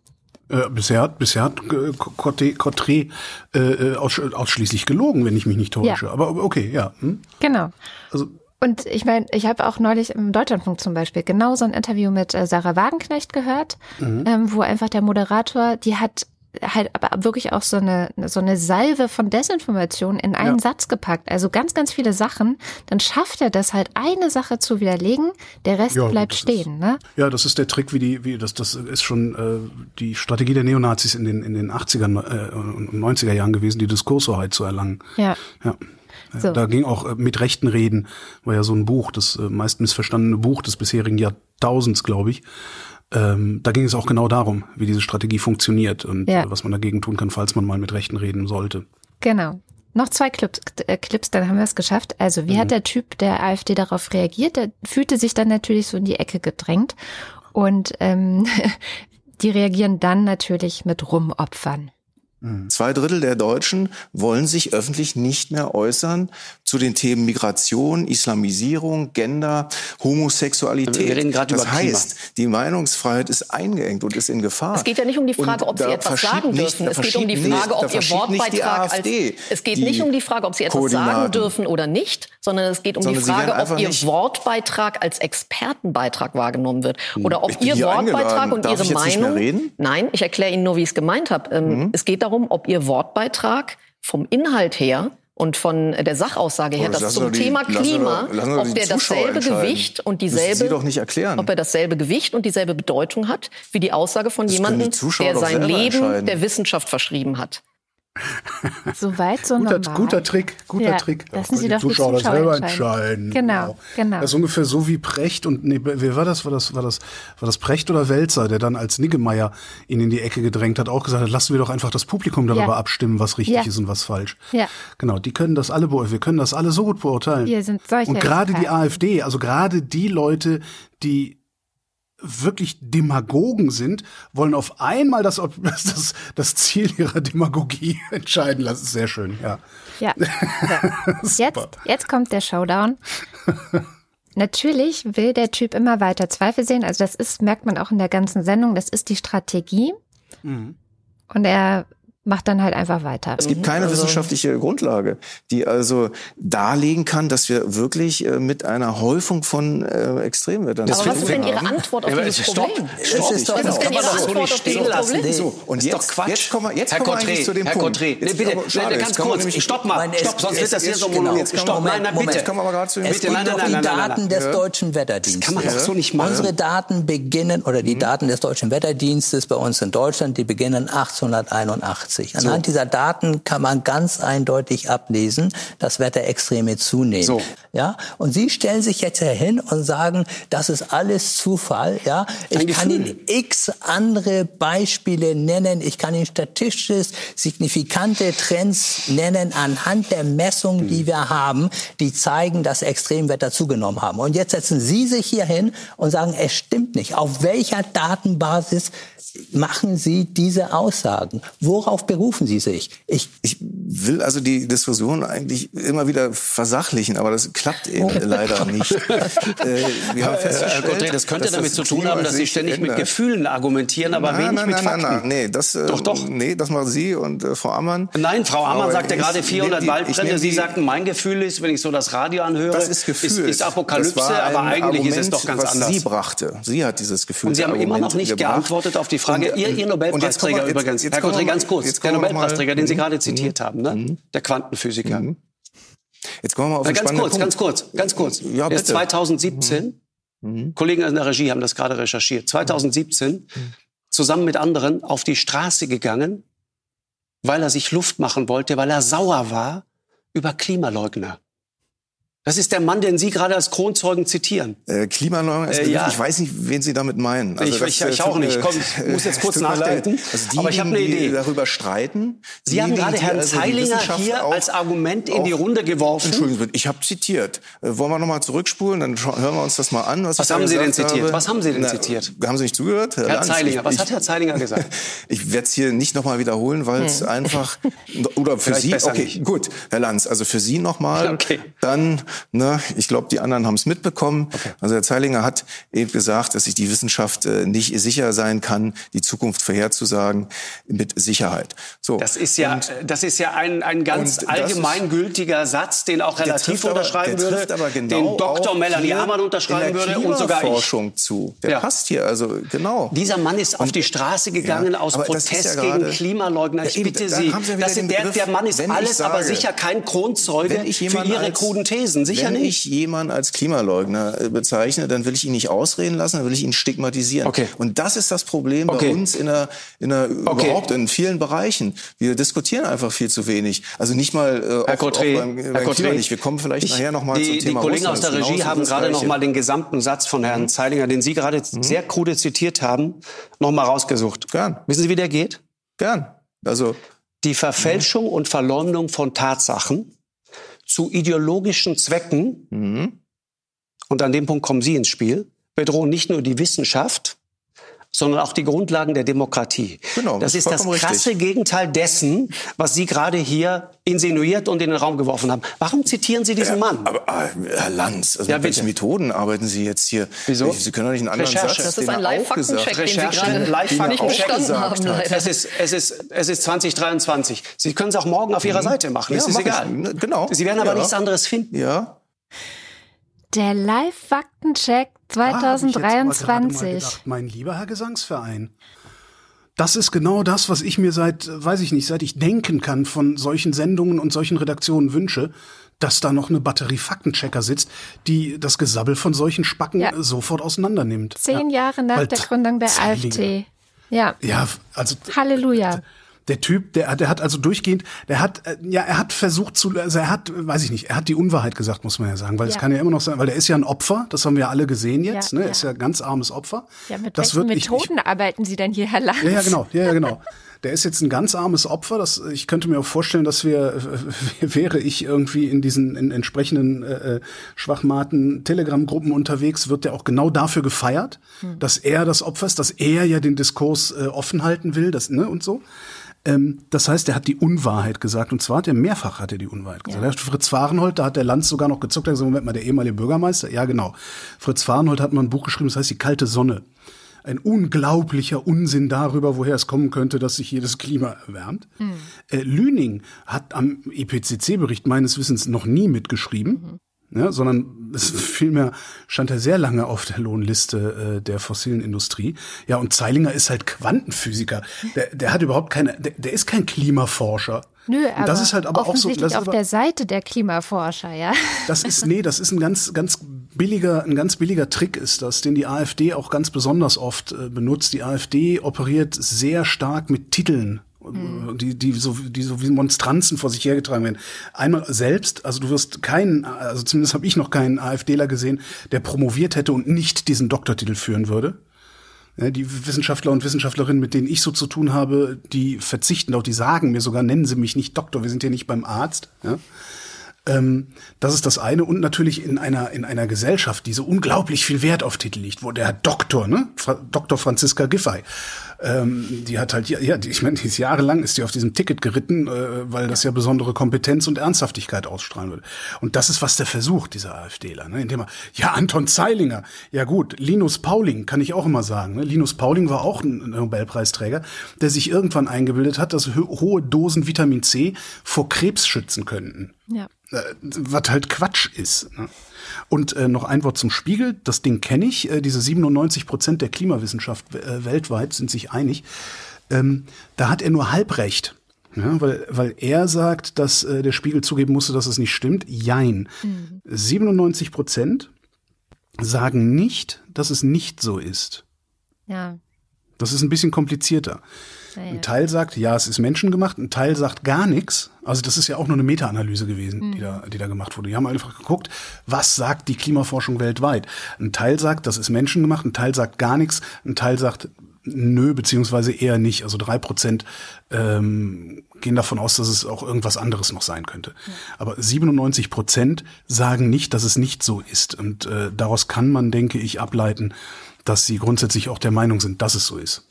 Äh, bisher hat, bisher hat äh, Cotré äh, äh ausschließlich gelogen, wenn ich mich nicht täusche. Ja. Aber okay, ja. Hm? Genau. Also und ich meine, ich habe auch neulich im Deutschlandfunk zum Beispiel genau so ein Interview mit äh, Sarah Wagenknecht gehört, mhm. ähm, wo einfach der Moderator, die hat halt aber wirklich auch so eine so eine Salve von Desinformation in einen ja. Satz gepackt. Also ganz ganz viele Sachen. Dann schafft er das halt eine Sache zu widerlegen, der Rest ja, bleibt stehen. Ist, ne? Ja, das ist der Trick, wie die wie das das ist schon äh, die Strategie der Neonazis in den in den 80er äh, und 90er Jahren gewesen, die Diskurshoheit zu erlangen. Ja. Ja. So. Da ging auch äh, mit Rechten reden, war ja so ein Buch, das äh, meist missverstandene Buch des bisherigen Jahrtausends, glaube ich. Ähm, da ging es auch genau darum, wie diese Strategie funktioniert und ja. äh, was man dagegen tun kann, falls man mal mit Rechten reden sollte. Genau. Noch zwei Clips, äh, Clips dann haben wir es geschafft. Also wie mhm. hat der Typ der AfD darauf reagiert? Der fühlte sich dann natürlich so in die Ecke gedrängt und ähm, die reagieren dann natürlich mit Rumopfern. Mhm. Zwei Drittel der Deutschen wollen sich öffentlich nicht mehr äußern zu den Themen Migration, Islamisierung, Gender, Homosexualität. Wir reden gerade das über heißt, Klima. die Meinungsfreiheit ist eingeengt und ist in Gefahr. Es geht ja nicht um die Frage, ob Sie etwas sagen dürfen. Nicht, es geht um die Frage, ob Ihr Wortbeitrag als, es geht nicht um die Frage, ob Sie etwas sagen dürfen oder nicht, sondern es geht um sondern die Frage, ob Ihr Wortbeitrag als Expertenbeitrag wahrgenommen wird hm. oder ob Ihr Wortbeitrag und Ihre Meinung. Nein, ich erkläre Ihnen nur, wie ich es gemeint habe. Ähm, mhm. Es geht darum, ob Ihr Wortbeitrag vom Inhalt her und von der Sachaussage her, oh, dass zum die, Thema Klima, lassen doch, ob der dasselbe Gewicht und dieselbe, ob er dasselbe Gewicht und dieselbe Bedeutung hat, wie die Aussage von jemandem, der sein Leben der Wissenschaft verschrieben hat. Soweit so guter, normal. Guter Trick, guter ja, Trick. Lassen Sie doch Zuschauer, die Zuschauer das selber entscheiden. Genau, genau, genau. Das ist ungefähr so wie Precht und nee, wer war das? War das war das war das Precht oder Welzer, der dann als Niggemeier ihn in die Ecke gedrängt hat, auch gesagt hat, lassen wir doch einfach das Publikum darüber ja. abstimmen, was richtig ja. ist und was falsch. Ja. Genau, die können das alle beurteilen. Wir können das alle so gut beurteilen. Wir sind solche und gerade die AfD, also gerade die Leute, die wirklich Demagogen sind, wollen auf einmal das, das, das Ziel ihrer Demagogie entscheiden lassen. Sehr schön, ja. Ja. So. jetzt, jetzt kommt der Showdown. Natürlich will der Typ immer weiter Zweifel sehen. Also das ist, merkt man auch in der ganzen Sendung, das ist die Strategie. Mhm. Und er macht dann halt einfach weiter. Es gibt keine also, wissenschaftliche Grundlage, die also darlegen kann, dass wir wirklich äh, mit einer Häufung von äh, Extremwettern. Aber was ist denn Ihre Antwort auf ja, dieses Problem? Stopp, stopp, ist doch, was ist denn Ihre Antwort auf dieses Problem? So, und jetzt, doch Quatsch. jetzt kommen wir, jetzt Herr kommen wir zu dem Herr Punkt. Herr nee, bitte, schade, ganz kurz, stopp mal, stopp, sonst wird das hier so Monolog. Stopp, nein, nein, bitte. Kommen wir gerade zu es gibt doch die Daten des Deutschen Wetterdienstes. Das kann man doch so nicht machen. Unsere Daten beginnen, oder die Daten des Deutschen Wetterdienstes bei uns in Deutschland, die beginnen 1881. Anhand dieser Daten kann man ganz eindeutig ablesen, dass Wetterextreme zunehmen. So. Ja, und Sie stellen sich jetzt hin und sagen, das ist alles Zufall. Ja, ich kann Ihnen x andere Beispiele nennen. Ich kann Ihnen statistisch signifikante Trends nennen anhand der Messungen, die wir haben, die zeigen, dass Extremwetter zugenommen haben. Und jetzt setzen Sie sich hier hin und sagen, es stimmt nicht. Auf welcher Datenbasis machen Sie diese Aussagen? Worauf berufen Sie sich? Ich, ich will also die Diskussion eigentlich immer wieder versachlichen, aber das klappt eben oh. leider nicht. äh, wir haben festgestellt, Herr Gottre, das könnte damit das zu tun haben, dass Sie ständig ändert. mit Gefühlen argumentieren, aber nein, wenig nein, mit nein, Fakten. Nein, nein, nee, das, äh, doch, doch. nee, das machen Sie und äh, Frau Ammann. Nein, Frau Ammann sagte ja gerade 400 die, Waldbrände. Sie sagten, mein Gefühl ist, wenn ich so das Radio anhöre, das ist, ist, ist Apokalypse, aber eigentlich Argument, ist es doch ganz was anders. Sie brachte. Sie hat dieses Gefühl. Und Sie haben immer noch nicht gebracht. geantwortet auf die Frage, und, Ihr, Ihr Nobelpreisträger jetzt, übrigens, jetzt, Herr Kottri, ganz kurz, der Nobelpreisträger, den Sie mhm. gerade zitiert haben, ne? Mhm. der Quantenphysiker. Mhm. Jetzt kommen wir auf Na, ganz kurz, Punkt. ganz kurz, ganz kurz. Ja, bitte. 2017, mhm. Kollegen in der Regie haben das gerade recherchiert, 2017 mhm. zusammen mit anderen auf die Straße gegangen, weil er sich Luft machen wollte, weil er sauer war über Klimaleugner. Das ist der Mann, den Sie gerade als Kronzeugen zitieren. Äh, Klimaleugner, äh, ja. ich weiß nicht, wen Sie damit meinen. Also ich, ich, ich auch nicht. Komm, ich muss jetzt kurz nachdenken. Also die, aber ich habe eine Idee. Die darüber streiten. Sie haben gerade Herrn also Zeilinger hier als Argument in die Runde geworfen. Entschuldigen Sie, ich habe zitiert. Äh, wollen wir nochmal zurückspulen? Dann hören wir uns das mal an. Was, was haben Sie denn zitiert? Habe. Was haben Sie denn Na, zitiert? Haben Sie nicht zugehört? Herr, Herr Zeilinger, was hat Herr Zeilinger gesagt? ich werde es hier nicht nochmal wiederholen, weil es hm. einfach oder für Sie. Okay, nicht. gut, Herr Lanz. Also für Sie nochmal. Okay. Dann, ne, ich glaube die anderen haben es mitbekommen. Okay. Also Herr Zeilinger hat eben gesagt, dass sich die Wissenschaft äh, nicht sicher sein kann, die Zukunft vorherzusagen mit Sicherheit. So. Das ist ja, und, das ist ja ein, ein ganz allgemeingültiger Satz, den auch relativ unterschreiben aber, würde, aber genau den Dr. Melanie Amann unterschreiben würde und sogar ich. Forschung zu. Der ja. passt hier, also genau. Dieser Mann ist und, auf die Straße gegangen ja, aus Protest ja gegen Klimaleugner. Ich bitte Sie, das der, der Mann ist alles, sage, aber sicher kein Kronzeuge für Ihre als, kruden Thesen. Sicher nicht jemand als Klimaleugner äh, bezeichne, dann will ich ihn nicht ausreden lassen, dann will ich ihn stigmatisieren. Okay. Und das ist das Problem okay. bei uns in der, in der okay. überhaupt in vielen Bereichen. Wir diskutieren einfach viel zu wenig. Also nicht mal äh, Herr auch, auch beim, Herr beim Klima nicht. Wir kommen vielleicht ich, nachher noch mal zum Thema Die Kollegen Russland. aus der Regie haben gerade noch mal den gesamten Satz von Herrn mhm. Zeilinger, den Sie gerade mhm. sehr krude zitiert haben, noch mal rausgesucht. Gern. Wissen Sie, wie der geht? Gern. Also die Verfälschung mhm. und Verleumdung von Tatsachen zu ideologischen Zwecken, mhm. und an dem Punkt kommen Sie ins Spiel, bedrohen nicht nur die Wissenschaft, sondern auch die Grundlagen der Demokratie. Genau, das, das ist das krasse richtig. Gegenteil dessen, was Sie gerade hier insinuiert und in den Raum geworfen haben. Warum zitieren Sie diesen Mann? Aber, aber Herr Lanz, also ja, mit welchen Methoden arbeiten Sie jetzt hier? Wieso? Sie können doch nicht einen anderen Recherche. Satz. Das ist ein Live-Faktencheck, den Sie gerade Live nicht verstanden haben. Es ist, es, ist, es ist 2023. Sie können es auch morgen auf Ihrer mhm. Seite machen. Ja, das ist egal. Ich. Genau. Sie werden aber ja. nichts anderes finden. Ja. Der Live-Faktencheck 2023. Ah, mein lieber Herr Gesangsverein. Das ist genau das, was ich mir seit, weiß ich nicht, seit ich denken kann von solchen Sendungen und solchen Redaktionen wünsche, dass da noch eine Batterie Faktenchecker sitzt, die das Gesabbel von solchen Spacken ja. sofort auseinandernimmt. Zehn ja. Jahre nach Weil der Gründung der AfD. Ja. Ja, also. Halleluja der Typ, der, der hat also durchgehend, der hat, äh, ja, er hat versucht zu, also er hat, weiß ich nicht, er hat die Unwahrheit gesagt, muss man ja sagen, weil es kann ja immer noch sein, weil er ist ja ein Opfer, das haben wir ja alle gesehen jetzt, ja, ne, er ist ja ein ganz armes Opfer. Ja, mit das welchen wird, Methoden ich, ich, arbeiten Sie denn hier, Herr Lang? Ja, ja, genau, ja, ja, genau. Der ist jetzt ein ganz armes Opfer. Das, ich könnte mir auch vorstellen, dass wir, wäre ich irgendwie in diesen in entsprechenden äh, äh, schwachmaten Telegram-Gruppen unterwegs, wird der auch genau dafür gefeiert, hm. dass er das Opfer ist, dass er ja den Diskurs äh, offen halten will, das, ne, und so. Ähm, das heißt, er hat die Unwahrheit gesagt. Und zwar hat er mehrfach hat er die Unwahrheit gesagt. Ja. Fritz Fahrenhold, da hat der Lanz sogar noch gezuckt, hat gesagt, Moment mal, der ehemalige Bürgermeister. Ja, genau. Fritz Fahrenhold hat mal ein Buch geschrieben, das heißt Die kalte Sonne. Ein unglaublicher Unsinn darüber, woher es kommen könnte, dass sich jedes Klima erwärmt. Mhm. Äh, Lüning hat am IPCC-Bericht e meines Wissens noch nie mitgeschrieben. Mhm ja, sondern es vielmehr stand er sehr lange auf der Lohnliste äh, der fossilen Industrie. Ja, und Zeilinger ist halt Quantenphysiker. Der, der hat überhaupt keine, der, der ist kein Klimaforscher. Nö, aber das ist halt aber auch so. Das auf aber, der Seite der Klimaforscher, ja. Das ist nee, das ist ein ganz ganz billiger ein ganz billiger Trick ist das, den die AfD auch ganz besonders oft äh, benutzt. Die AfD operiert sehr stark mit Titeln Mhm. Die, die, so, die so wie Monstranzen vor sich hergetragen werden. Einmal selbst, also du wirst keinen, also zumindest habe ich noch keinen AfDler gesehen, der promoviert hätte und nicht diesen Doktortitel führen würde. Ja, die Wissenschaftler und Wissenschaftlerinnen, mit denen ich so zu tun habe, die verzichten auch, die sagen mir sogar, nennen Sie mich nicht Doktor, wir sind hier nicht beim Arzt. Ja? Ähm, das ist das eine. Und natürlich in einer, in einer Gesellschaft, die so unglaublich viel Wert auf Titel liegt, wo der Doktor, ne? Fra Dr. Franziska Giffey, ähm, die hat halt, ja, die, ich meine, die ist jahrelang ist die auf diesem Ticket geritten, äh, weil das ja besondere Kompetenz und Ernsthaftigkeit ausstrahlen würde. Und das ist, was der versucht, dieser AfDler, ne? indem er, ja, Anton Zeilinger, ja gut, Linus Pauling, kann ich auch immer sagen. Ne? Linus Pauling war auch ein Nobelpreisträger, der sich irgendwann eingebildet hat, dass hohe Dosen Vitamin C vor Krebs schützen könnten. Ja. Äh, was halt Quatsch ist. Ne? Und äh, noch ein Wort zum Spiegel. Das Ding kenne ich. Äh, diese 97 Prozent der Klimawissenschaft äh, weltweit sind sich einig. Ähm, da hat er nur halb recht. Ja, weil, weil er sagt, dass äh, der Spiegel zugeben musste, dass es nicht stimmt. Jein. Mhm. 97 Prozent sagen nicht, dass es nicht so ist. Ja. Das ist ein bisschen komplizierter. Ja, ja. Ein Teil sagt, ja, es ist menschengemacht, ein Teil sagt gar nichts. Also das ist ja auch nur eine Meta-Analyse gewesen, mhm. die, da, die da gemacht wurde. Die haben einfach geguckt, was sagt die Klimaforschung weltweit. Ein Teil sagt, das ist menschengemacht, ein Teil sagt gar nichts, ein Teil sagt, nö, beziehungsweise eher nicht. Also drei Prozent ähm, gehen davon aus, dass es auch irgendwas anderes noch sein könnte. Ja. Aber 97 Prozent sagen nicht, dass es nicht so ist. Und äh, daraus kann man, denke ich, ableiten, dass sie grundsätzlich auch der Meinung sind, dass es so ist.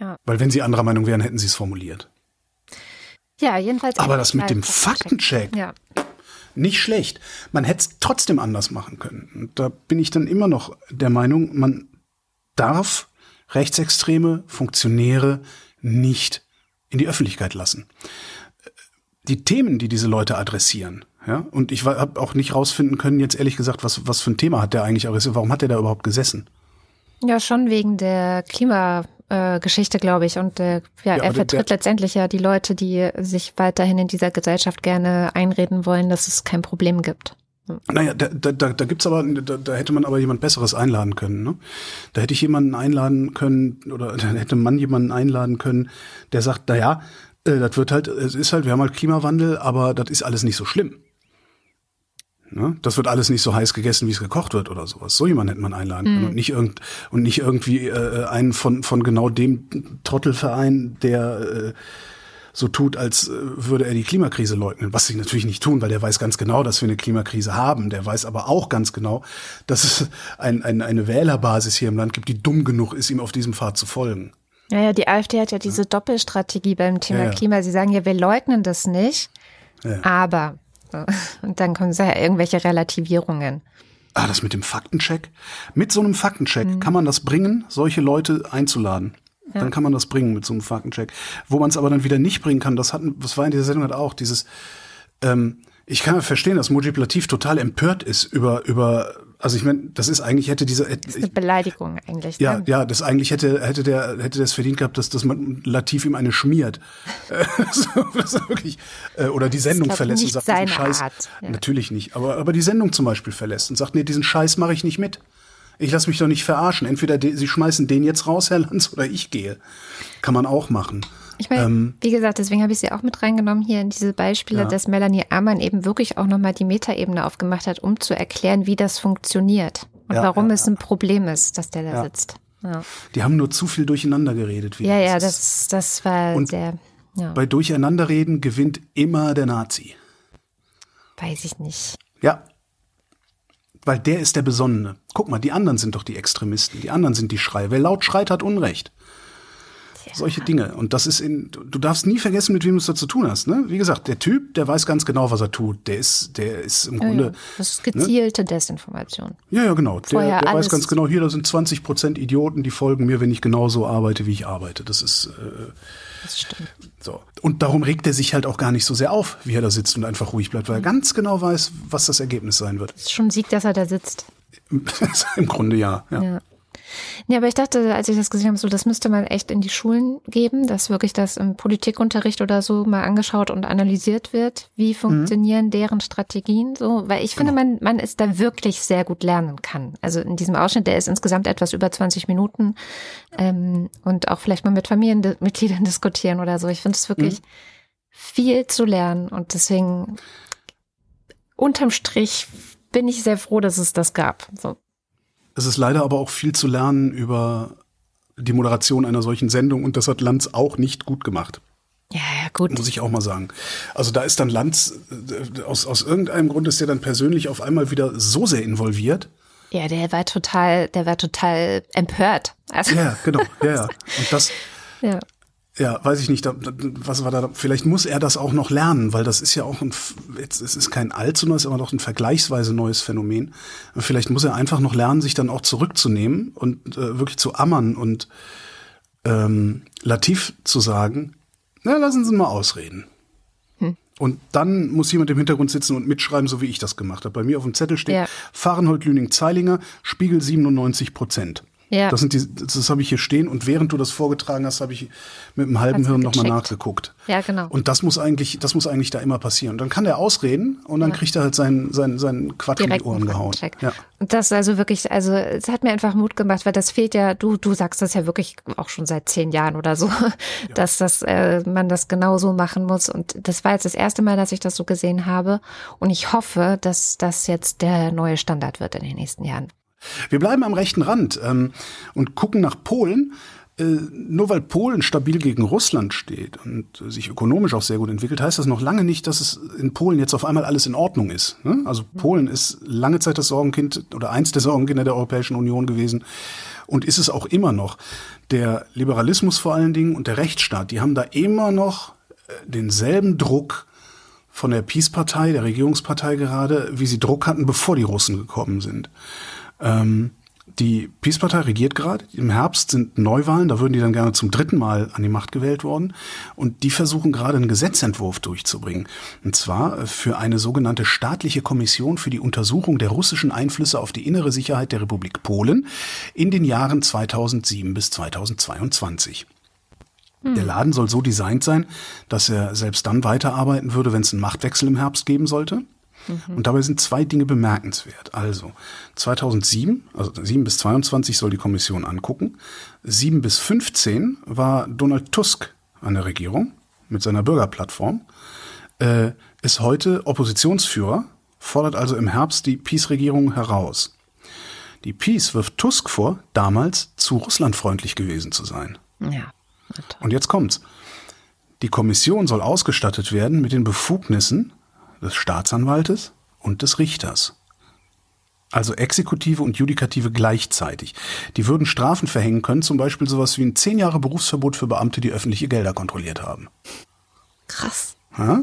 Ja. Weil wenn sie anderer Meinung wären, hätten sie es formuliert. Ja, jedenfalls. Aber das mit dem Faktencheck. Ja. Nicht schlecht. Man hätte es trotzdem anders machen können. Und da bin ich dann immer noch der Meinung, man darf rechtsextreme Funktionäre nicht in die Öffentlichkeit lassen. Die Themen, die diese Leute adressieren, ja, und ich habe auch nicht rausfinden können, jetzt ehrlich gesagt, was, was für ein Thema hat der eigentlich adressiert, warum hat der da überhaupt gesessen? Ja, schon wegen der Klimageschichte, äh, glaube ich. Und äh, ja, ja, er vertritt der, letztendlich ja die Leute, die sich weiterhin in dieser Gesellschaft gerne einreden wollen, dass es kein Problem gibt. Naja, da, da, da, da gibt's aber, da, da hätte man aber jemand Besseres einladen können. Ne? Da hätte ich jemanden einladen können oder da hätte man jemanden einladen können, der sagt, na ja, äh, das wird halt, es ist halt, wir haben halt Klimawandel, aber das ist alles nicht so schlimm. Ne? Das wird alles nicht so heiß gegessen, wie es gekocht wird oder sowas. So jemanden hätte man einladen können mhm. und nicht irgend und nicht irgendwie äh, einen von von genau dem Trottelverein, der äh, so tut, als äh, würde er die Klimakrise leugnen, was sie natürlich nicht tun, weil der weiß ganz genau, dass wir eine Klimakrise haben. Der weiß aber auch ganz genau, dass es ein, ein, eine Wählerbasis hier im Land gibt, die dumm genug ist, ihm auf diesem Pfad zu folgen. Ja, ja, die AfD hat ja diese Doppelstrategie beim Thema ja, ja. Klima. Sie sagen ja, wir leugnen das nicht, ja. aber und dann kommen ja irgendwelche Relativierungen. Ah, das mit dem Faktencheck. Mit so einem Faktencheck mhm. kann man das bringen, solche Leute einzuladen. Ja. Dann kann man das bringen mit so einem Faktencheck. Wo man es aber dann wieder nicht bringen kann, das hatten, was war in dieser Sendung halt auch, dieses, ähm, ich kann ja verstehen, dass Mujib total empört ist über, über, also ich meine, das ist eigentlich hätte dieser das ist eine Beleidigung eigentlich. Ne? Ja, ja, das eigentlich hätte hätte der hätte das verdient gehabt, dass dass man Latif ihm eine schmiert. ist wirklich äh, oder die Sendung verlässt und sagt diesen Scheiß. Art, ja. Natürlich nicht, aber aber die Sendung zum Beispiel verlässt und sagt, nee, diesen Scheiß mache ich nicht mit. Ich lasse mich doch nicht verarschen. Entweder sie schmeißen den jetzt raus, Herr Lanz, oder ich gehe. Kann man auch machen. Ich meine, ähm, wie gesagt, deswegen habe ich sie auch mit reingenommen hier in diese Beispiele, ja. dass Melanie Amann eben wirklich auch nochmal die Metaebene aufgemacht hat, um zu erklären, wie das funktioniert und ja, warum ja, es ein Problem ist, dass der da sitzt. Die haben nur zu viel durcheinander geredet. ja, ja, das, das war und sehr. Bei Durcheinanderreden gewinnt immer der Nazi. Weiß ich nicht. Ja, weil der ist der Besonnene. Guck mal, die anderen sind doch die Extremisten, die anderen sind die Schreier. Wer laut schreit, hat Unrecht. Ja. Solche Dinge. Und das ist in, du darfst nie vergessen, mit wem du es da zu tun hast. Ne? Wie gesagt, der Typ, der weiß ganz genau, was er tut. Der ist, der ist im Grunde. Ja, das ist gezielte ne? Desinformation. Ja, ja, genau. Der, der weiß ganz genau, hier, da sind 20 Prozent Idioten, die folgen mir, wenn ich genauso arbeite, wie ich arbeite. Das ist, äh, das stimmt. So. Und darum regt er sich halt auch gar nicht so sehr auf, wie er da sitzt und einfach ruhig bleibt, weil er ganz genau weiß, was das Ergebnis sein wird. Es ist schon ein Sieg, dass er da sitzt. Im Grunde ja. ja. ja. Ja, aber ich dachte, als ich das gesehen habe, so das müsste man echt in die Schulen geben, dass wirklich das im Politikunterricht oder so mal angeschaut und analysiert wird. Wie funktionieren mhm. deren Strategien so? Weil ich finde, genau. man, man ist da wirklich sehr gut lernen kann. Also in diesem Ausschnitt, der ist insgesamt etwas über 20 Minuten ähm, und auch vielleicht mal mit Familienmitgliedern diskutieren oder so. Ich finde es wirklich mhm. viel zu lernen und deswegen unterm Strich bin ich sehr froh, dass es das gab. So. Es ist leider aber auch viel zu lernen über die Moderation einer solchen Sendung und das hat Lanz auch nicht gut gemacht. Ja, ja, gut. Muss ich auch mal sagen. Also da ist dann Lanz, äh, aus, aus irgendeinem Grund ist der dann persönlich auf einmal wieder so sehr involviert. Ja, der war total, der war total empört. Also. Ja, genau, ja, ja. Und das, ja. Ja, weiß ich nicht, was war da, vielleicht muss er das auch noch lernen, weil das ist ja auch ein, jetzt, es ist kein allzu neues, aber doch ein vergleichsweise neues Phänomen. Vielleicht muss er einfach noch lernen, sich dann auch zurückzunehmen und äh, wirklich zu ammern und ähm, Latif zu sagen, na, lassen Sie mal ausreden. Hm. Und dann muss jemand im Hintergrund sitzen und mitschreiben, so wie ich das gemacht habe. Bei mir auf dem Zettel steht, ja. Fahrenhold Lüning Zeilinger, Spiegel 97 Prozent. Ja. Das sind die, das habe ich hier stehen und während du das vorgetragen hast, habe ich mit einem halben Hirn nochmal nachgeguckt. Ja, genau. Und das muss eigentlich, das muss eigentlich da immer passieren. Und dann kann der ausreden und dann ja. kriegt er halt seinen, seinen, seinen Quatsch Direkt in die Ohren gehauen. Ja. Und das ist also wirklich, also es hat mir einfach Mut gemacht, weil das fehlt ja, du, du sagst das ja wirklich auch schon seit zehn Jahren oder so, ja. dass das, äh, man das genau so machen muss. Und das war jetzt das erste Mal, dass ich das so gesehen habe. Und ich hoffe, dass das jetzt der neue Standard wird in den nächsten Jahren. Wir bleiben am rechten Rand ähm, und gucken nach Polen. Äh, nur weil Polen stabil gegen Russland steht und äh, sich ökonomisch auch sehr gut entwickelt, heißt das noch lange nicht, dass es in Polen jetzt auf einmal alles in Ordnung ist. Ne? Also Polen ist lange Zeit das Sorgenkind oder eins der Sorgenkinder der Europäischen Union gewesen und ist es auch immer noch. Der Liberalismus vor allen Dingen und der Rechtsstaat, die haben da immer noch äh, denselben Druck von der Peace-Partei, der Regierungspartei gerade, wie sie Druck hatten, bevor die Russen gekommen sind. Ähm, die Peace-Partei regiert gerade. Im Herbst sind Neuwahlen, da würden die dann gerne zum dritten Mal an die Macht gewählt worden. Und die versuchen gerade einen Gesetzentwurf durchzubringen. Und zwar für eine sogenannte staatliche Kommission für die Untersuchung der russischen Einflüsse auf die innere Sicherheit der Republik Polen in den Jahren 2007 bis 2022. Hm. Der Laden soll so designt sein, dass er selbst dann weiterarbeiten würde, wenn es einen Machtwechsel im Herbst geben sollte. Mhm. Und dabei sind zwei Dinge bemerkenswert. Also 2007, also 7 bis 22 soll die Kommission angucken. 7 bis 15 war Donald Tusk an der Regierung mit seiner Bürgerplattform, äh, ist heute Oppositionsführer, fordert also im Herbst die Peace-Regierung heraus. Die Peace wirft Tusk vor, damals zu russlandfreundlich gewesen zu sein. Ja. Und jetzt kommt's. Die Kommission soll ausgestattet werden mit den Befugnissen, des Staatsanwaltes und des Richters. Also Exekutive und Judikative gleichzeitig. Die würden Strafen verhängen können, zum Beispiel sowas wie ein zehn Jahre Berufsverbot für Beamte, die öffentliche Gelder kontrolliert haben. Krass. Ja?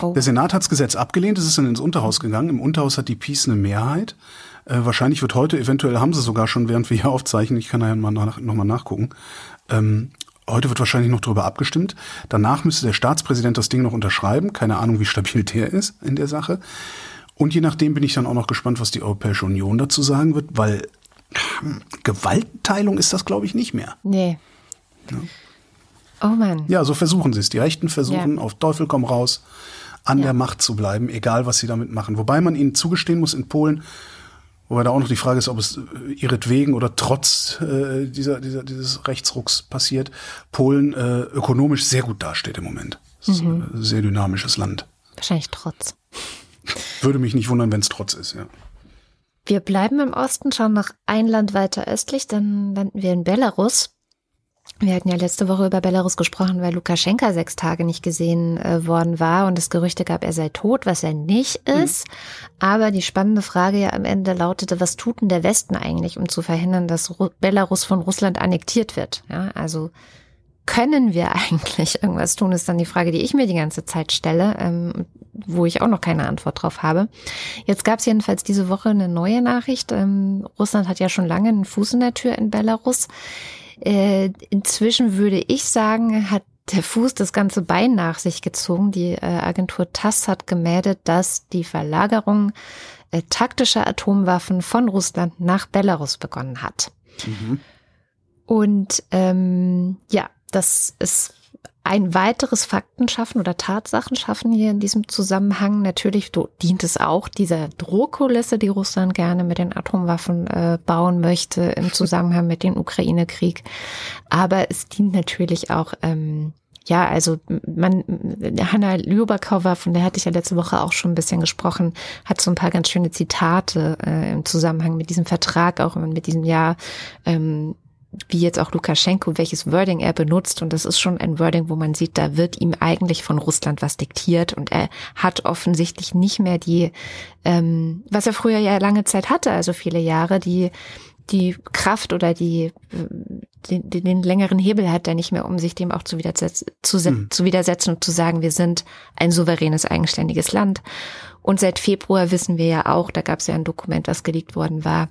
Oh. Der Senat hat das Gesetz abgelehnt, es ist dann ins Unterhaus gegangen. Im Unterhaus hat die Peace eine Mehrheit. Äh, wahrscheinlich wird heute, eventuell haben sie sogar schon, während wir hier aufzeichnen, ich kann nachher mal nach, nochmal nachgucken, ähm, Heute wird wahrscheinlich noch darüber abgestimmt. Danach müsste der Staatspräsident das Ding noch unterschreiben. Keine Ahnung, wie stabil der ist in der Sache. Und je nachdem bin ich dann auch noch gespannt, was die Europäische Union dazu sagen wird, weil hm, Gewaltteilung ist das, glaube ich, nicht mehr. Nee. Ja. Oh Mann. Ja, so versuchen sie es. Die Rechten versuchen ja. auf Teufel komm raus an ja. der Macht zu bleiben, egal was sie damit machen. Wobei man ihnen zugestehen muss, in Polen Wobei da auch noch die Frage ist, ob es äh, ihretwegen oder trotz äh, dieser, dieser, dieses Rechtsrucks passiert, Polen äh, ökonomisch sehr gut dasteht im Moment. Das mhm. ist ein sehr dynamisches Land. Wahrscheinlich trotz. Würde mich nicht wundern, wenn es trotz ist, ja. Wir bleiben im Osten, schauen nach ein Land weiter östlich, dann landen wir in Belarus. Wir hatten ja letzte Woche über Belarus gesprochen, weil Lukaschenka sechs Tage nicht gesehen äh, worden war und es Gerüchte gab, er sei tot, was er nicht mhm. ist. Mhm. Aber die spannende Frage ja am Ende lautete, was tut denn der Westen eigentlich, um zu verhindern, dass Ru Belarus von Russland annektiert wird? Ja, also können wir eigentlich irgendwas tun, ist dann die Frage, die ich mir die ganze Zeit stelle, ähm, wo ich auch noch keine Antwort drauf habe. Jetzt gab es jedenfalls diese Woche eine neue Nachricht. Ähm, Russland hat ja schon lange einen Fuß in der Tür in Belarus. Äh, inzwischen würde ich sagen, hat der Fuß das ganze Bein nach sich gezogen. Die äh, Agentur TASS hat gemeldet, dass die Verlagerung äh, taktischer Atomwaffen von Russland nach Belarus begonnen hat. Mhm. Und ähm, ja, das ist ein weiteres Faktenschaffen oder Tatsachenschaffen hier in diesem Zusammenhang. Natürlich dient es auch dieser Drohkulisse, die Russland gerne mit den Atomwaffen äh, bauen möchte im Zusammenhang mit dem Ukraine-Krieg. Aber es dient natürlich auch ähm, ja, also man, Hanna Lyubakova, von der hatte ich ja letzte Woche auch schon ein bisschen gesprochen, hat so ein paar ganz schöne Zitate äh, im Zusammenhang mit diesem Vertrag, auch mit diesem Jahr ähm, wie jetzt auch Lukaschenko, welches Wording er benutzt. Und das ist schon ein Wording, wo man sieht, da wird ihm eigentlich von Russland was diktiert. Und er hat offensichtlich nicht mehr die, ähm, was er früher ja lange Zeit hatte, also viele Jahre, die die Kraft oder die, den, den längeren Hebel hat er nicht mehr, um sich dem auch zu, widersetzen, zu, hm. zu widersetzen und zu sagen, wir sind ein souveränes, eigenständiges Land. Und seit Februar wissen wir ja auch, da gab es ja ein Dokument, was geleakt worden war,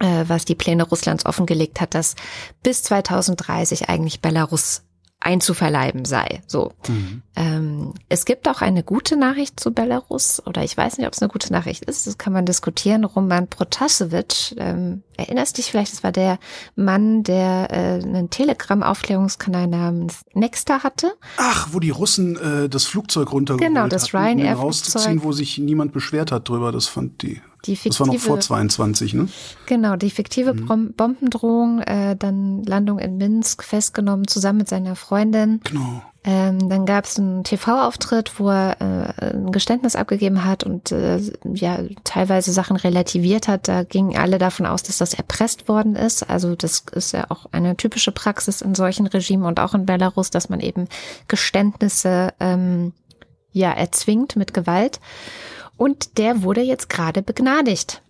was die Pläne Russlands offengelegt hat, dass bis 2030 eigentlich Belarus einzuverleiben sei. So. Mhm. Ähm, es gibt auch eine gute Nachricht zu Belarus, oder ich weiß nicht, ob es eine gute Nachricht ist, das kann man diskutieren. Roman Protasevich, ähm, erinnerst dich vielleicht, das war der Mann, der äh, einen Telegram-Aufklärungskanal namens Nexta hatte. Ach, wo die Russen äh, das Flugzeug runtergeholt Genau, das Ryanair rauszuziehen, wo sich niemand beschwert hat drüber. Das fand die. Die fiktive, das war noch vor 22, ne? Genau, die fiktive mhm. Bombendrohung, äh, dann Landung in Minsk festgenommen, zusammen mit seiner Freundin. Genau. Ähm, dann gab es einen TV-Auftritt, wo er äh, ein Geständnis abgegeben hat und äh, ja teilweise Sachen relativiert hat. Da gingen alle davon aus, dass das erpresst worden ist. Also das ist ja auch eine typische Praxis in solchen Regimen und auch in Belarus, dass man eben Geständnisse ähm, ja erzwingt mit Gewalt. Und der wurde jetzt gerade begnadigt.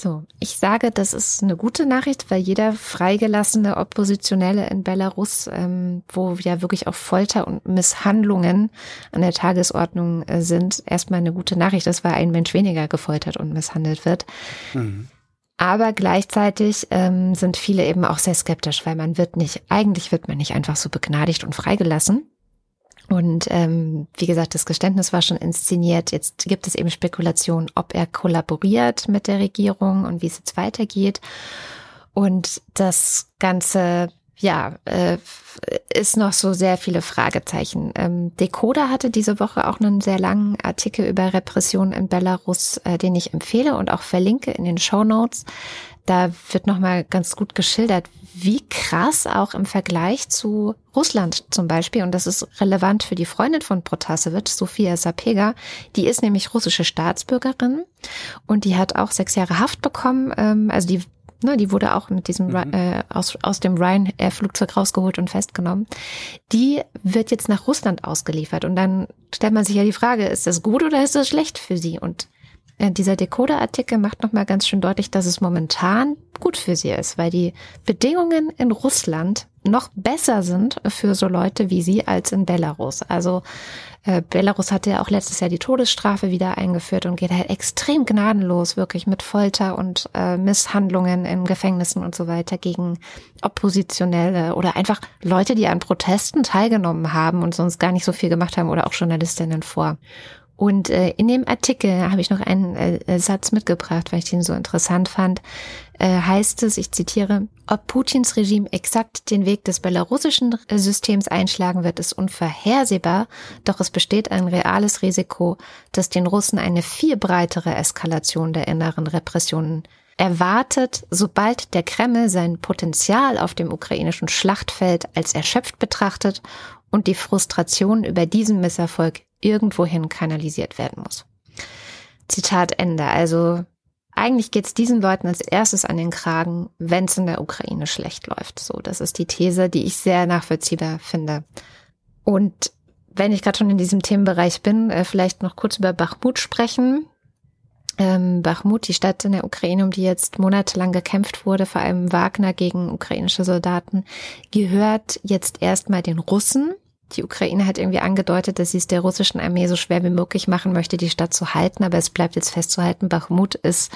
So, ich sage, das ist eine gute Nachricht, weil jeder freigelassene Oppositionelle in Belarus, ähm, wo ja wirklich auch Folter und Misshandlungen an der Tagesordnung äh, sind, erstmal eine gute Nachricht ist, weil ein Mensch weniger gefoltert und misshandelt wird. Mhm. Aber gleichzeitig ähm, sind viele eben auch sehr skeptisch, weil man wird nicht, eigentlich wird man nicht einfach so begnadigt und freigelassen. Und ähm, wie gesagt, das Geständnis war schon inszeniert. Jetzt gibt es eben Spekulationen, ob er kollaboriert mit der Regierung und wie es jetzt weitergeht. Und das Ganze, ja, äh, ist noch so sehr viele Fragezeichen. Ähm, Decoder hatte diese Woche auch einen sehr langen Artikel über Repression in Belarus, äh, den ich empfehle und auch verlinke in den Show Notes. Da wird nochmal ganz gut geschildert, wie krass auch im Vergleich zu Russland zum Beispiel, und das ist relevant für die Freundin von Protasevich, Sofia Sapega, die ist nämlich russische Staatsbürgerin und die hat auch sechs Jahre Haft bekommen. Ähm, also die Ne, die wurde auch mit diesem mhm. äh, aus, aus dem Ryanair-Flugzeug rausgeholt und festgenommen. Die wird jetzt nach Russland ausgeliefert. Und dann stellt man sich ja die Frage, ist das gut oder ist das schlecht für sie? Und dieser Decoder-Artikel macht nochmal ganz schön deutlich, dass es momentan gut für sie ist, weil die Bedingungen in Russland noch besser sind für so Leute wie sie als in Belarus. Also äh, Belarus hatte ja auch letztes Jahr die Todesstrafe wieder eingeführt und geht halt extrem gnadenlos, wirklich mit Folter und äh, Misshandlungen in Gefängnissen und so weiter gegen Oppositionelle oder einfach Leute, die an Protesten teilgenommen haben und sonst gar nicht so viel gemacht haben oder auch Journalistinnen vor. Und äh, in dem Artikel habe ich noch einen äh, Satz mitgebracht, weil ich den so interessant fand. Äh, heißt es, ich zitiere, ob Putins Regime exakt den Weg des belarussischen Systems einschlagen wird, ist unvorhersehbar, doch es besteht ein reales Risiko, dass den Russen eine viel breitere Eskalation der inneren Repressionen erwartet, sobald der Kreml sein Potenzial auf dem ukrainischen Schlachtfeld als erschöpft betrachtet und die Frustration über diesen Misserfolg irgendwohin kanalisiert werden muss. Zitat Ende. Also eigentlich geht es diesen Leuten als erstes an den Kragen, wenn es in der Ukraine schlecht läuft. So, das ist die These, die ich sehr nachvollziehbar finde. Und wenn ich gerade schon in diesem Themenbereich bin, äh, vielleicht noch kurz über Bachmut sprechen. Ähm, Bachmut, die Stadt in der Ukraine, um die jetzt monatelang gekämpft wurde, vor allem Wagner gegen ukrainische Soldaten, gehört jetzt erstmal den Russen. Die Ukraine hat irgendwie angedeutet, dass sie es der russischen Armee so schwer wie möglich machen möchte, die Stadt zu halten. Aber es bleibt jetzt festzuhalten, Bachmut ist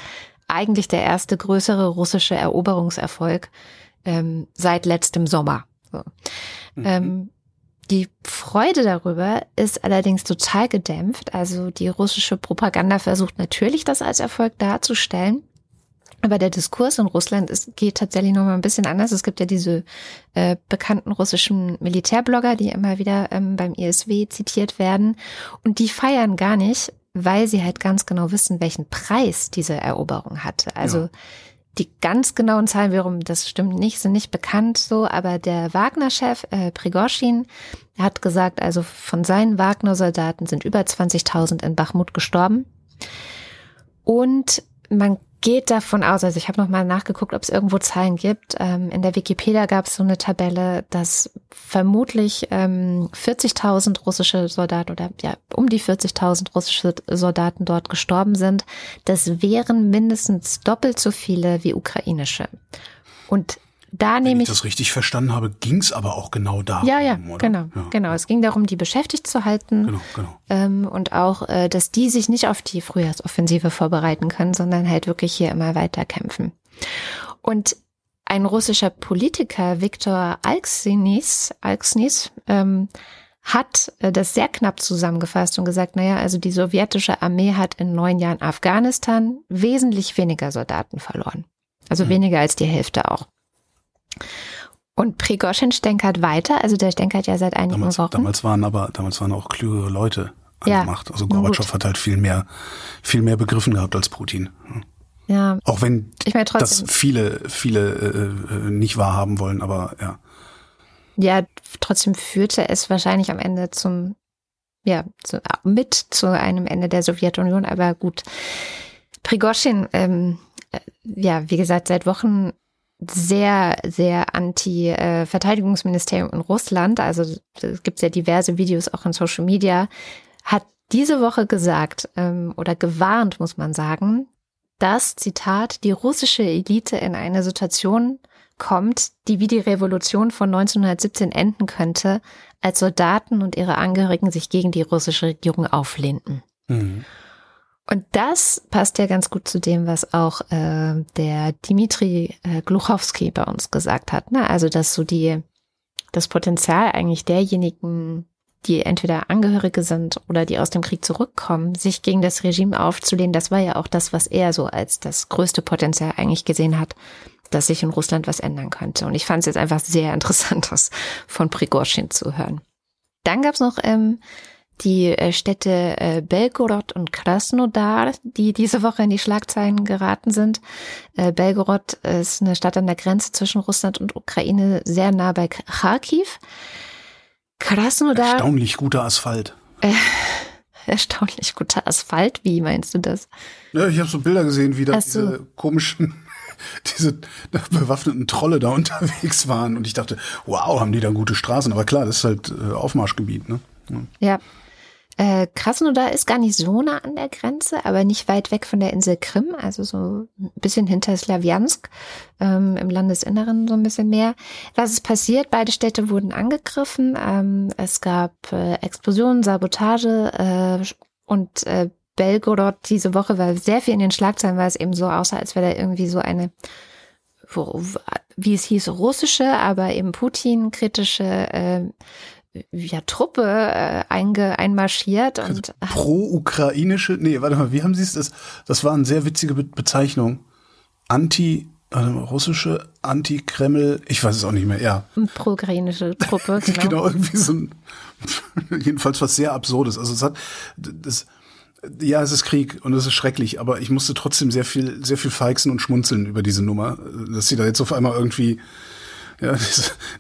eigentlich der erste größere russische Eroberungserfolg ähm, seit letztem Sommer. So. Mhm. Ähm, die Freude darüber ist allerdings total gedämpft. Also die russische Propaganda versucht natürlich, das als Erfolg darzustellen. Aber der Diskurs in Russland ist, geht tatsächlich noch mal ein bisschen anders. Es gibt ja diese äh, bekannten russischen Militärblogger, die immer wieder ähm, beim ISW zitiert werden. Und die feiern gar nicht, weil sie halt ganz genau wissen, welchen Preis diese Eroberung hatte. Also ja. die ganz genauen Zahlen, warum das stimmt nicht, sind nicht bekannt so. Aber der Wagner-Chef äh, Prigorschin hat gesagt, also von seinen Wagner-Soldaten sind über 20.000 in Bachmut gestorben. Und man geht davon aus, also ich habe nochmal nachgeguckt, ob es irgendwo Zahlen gibt. Ähm, in der Wikipedia gab es so eine Tabelle, dass vermutlich ähm, 40.000 russische Soldaten oder ja um die 40.000 russische Soldaten dort gestorben sind. Das wären mindestens doppelt so viele wie ukrainische. Und da Wenn nehme ich das richtig verstanden habe, ging es aber auch genau darum. Ja, ja, oder? genau, ja. genau. Es ging darum, die beschäftigt zu halten. Genau, genau. Ähm, und auch, äh, dass die sich nicht auf die Frühjahrsoffensive vorbereiten können, sondern halt wirklich hier immer weiter kämpfen. Und ein russischer Politiker, Viktor Alksnis, Alksnis ähm, hat äh, das sehr knapp zusammengefasst und gesagt, naja, also die sowjetische Armee hat in neun Jahren Afghanistan wesentlich weniger Soldaten verloren Also mhm. weniger als die Hälfte auch. Und Prigozhin stänkert weiter, also der stänkert ja seit einigen damals, Wochen. Damals waren aber, damals waren auch klügere Leute an ja, der Macht. Also Gorbatschow hat halt viel mehr, viel mehr begriffen gehabt als Putin. Ja. Auch wenn ich mein, das viele, viele äh, äh, nicht wahrhaben wollen, aber ja. Ja, trotzdem führte es wahrscheinlich am Ende zum, ja, zu, mit zu einem Ende der Sowjetunion, aber gut. Prigozhin, ähm, äh, ja, wie gesagt, seit Wochen sehr, sehr anti-Verteidigungsministerium in Russland, also es gibt ja diverse Videos auch in Social Media, hat diese Woche gesagt ähm, oder gewarnt, muss man sagen, dass, Zitat, die russische Elite in eine Situation kommt, die wie die Revolution von 1917 enden könnte, als Soldaten und ihre Angehörigen sich gegen die russische Regierung auflehnten. Mhm. Und das passt ja ganz gut zu dem, was auch äh, der Dimitri äh, Gluchowski bei uns gesagt hat. Ne? Also, dass so die, das Potenzial eigentlich derjenigen, die entweder Angehörige sind oder die aus dem Krieg zurückkommen, sich gegen das Regime aufzulehnen, das war ja auch das, was er so als das größte Potenzial eigentlich gesehen hat, dass sich in Russland was ändern könnte. Und ich fand es jetzt einfach sehr interessant, das von Prigozhin zu hören. Dann gab es noch ähm, die äh, Städte äh, Belgorod und Krasnodar, die diese Woche in die Schlagzeilen geraten sind. Äh, Belgorod ist eine Stadt an der Grenze zwischen Russland und Ukraine, sehr nah bei Kharkiv. Krasnodar. Erstaunlich guter Asphalt. Äh, erstaunlich guter Asphalt, wie meinst du das? Ja, ich habe so Bilder gesehen, wie da diese komischen diese bewaffneten Trolle da unterwegs waren und ich dachte, wow, haben die da gute Straßen, aber klar, das ist halt äh, Aufmarschgebiet, ne? Ja. ja. Äh, Krasnodar ist gar nicht so nah an der Grenze, aber nicht weit weg von der Insel Krim, also so ein bisschen hinter Slawiansk, ähm, im Landesinneren so ein bisschen mehr. Was ist passiert? Beide Städte wurden angegriffen. Ähm, es gab äh, Explosionen, Sabotage äh, und äh, Belgorod diese Woche war sehr viel in den Schlagzeilen, weil es eben so aussah, als wäre da irgendwie so eine wie es hieß, russische, aber eben Putin-kritische äh, ja, Truppe äh, einge, einmarschiert und also pro-ukrainische, nee, warte mal, wie haben Sie es das? Das war eine sehr witzige Be Bezeichnung. Anti russische Anti-Kreml, ich weiß es auch nicht mehr, ja. Pro-ukrainische Truppe, genau. genau, irgendwie so ein, jedenfalls was sehr Absurdes. Also es hat, das, ja, es ist Krieg und es ist schrecklich, aber ich musste trotzdem sehr viel, sehr viel feixen und schmunzeln über diese Nummer, dass sie da jetzt auf einmal irgendwie ja,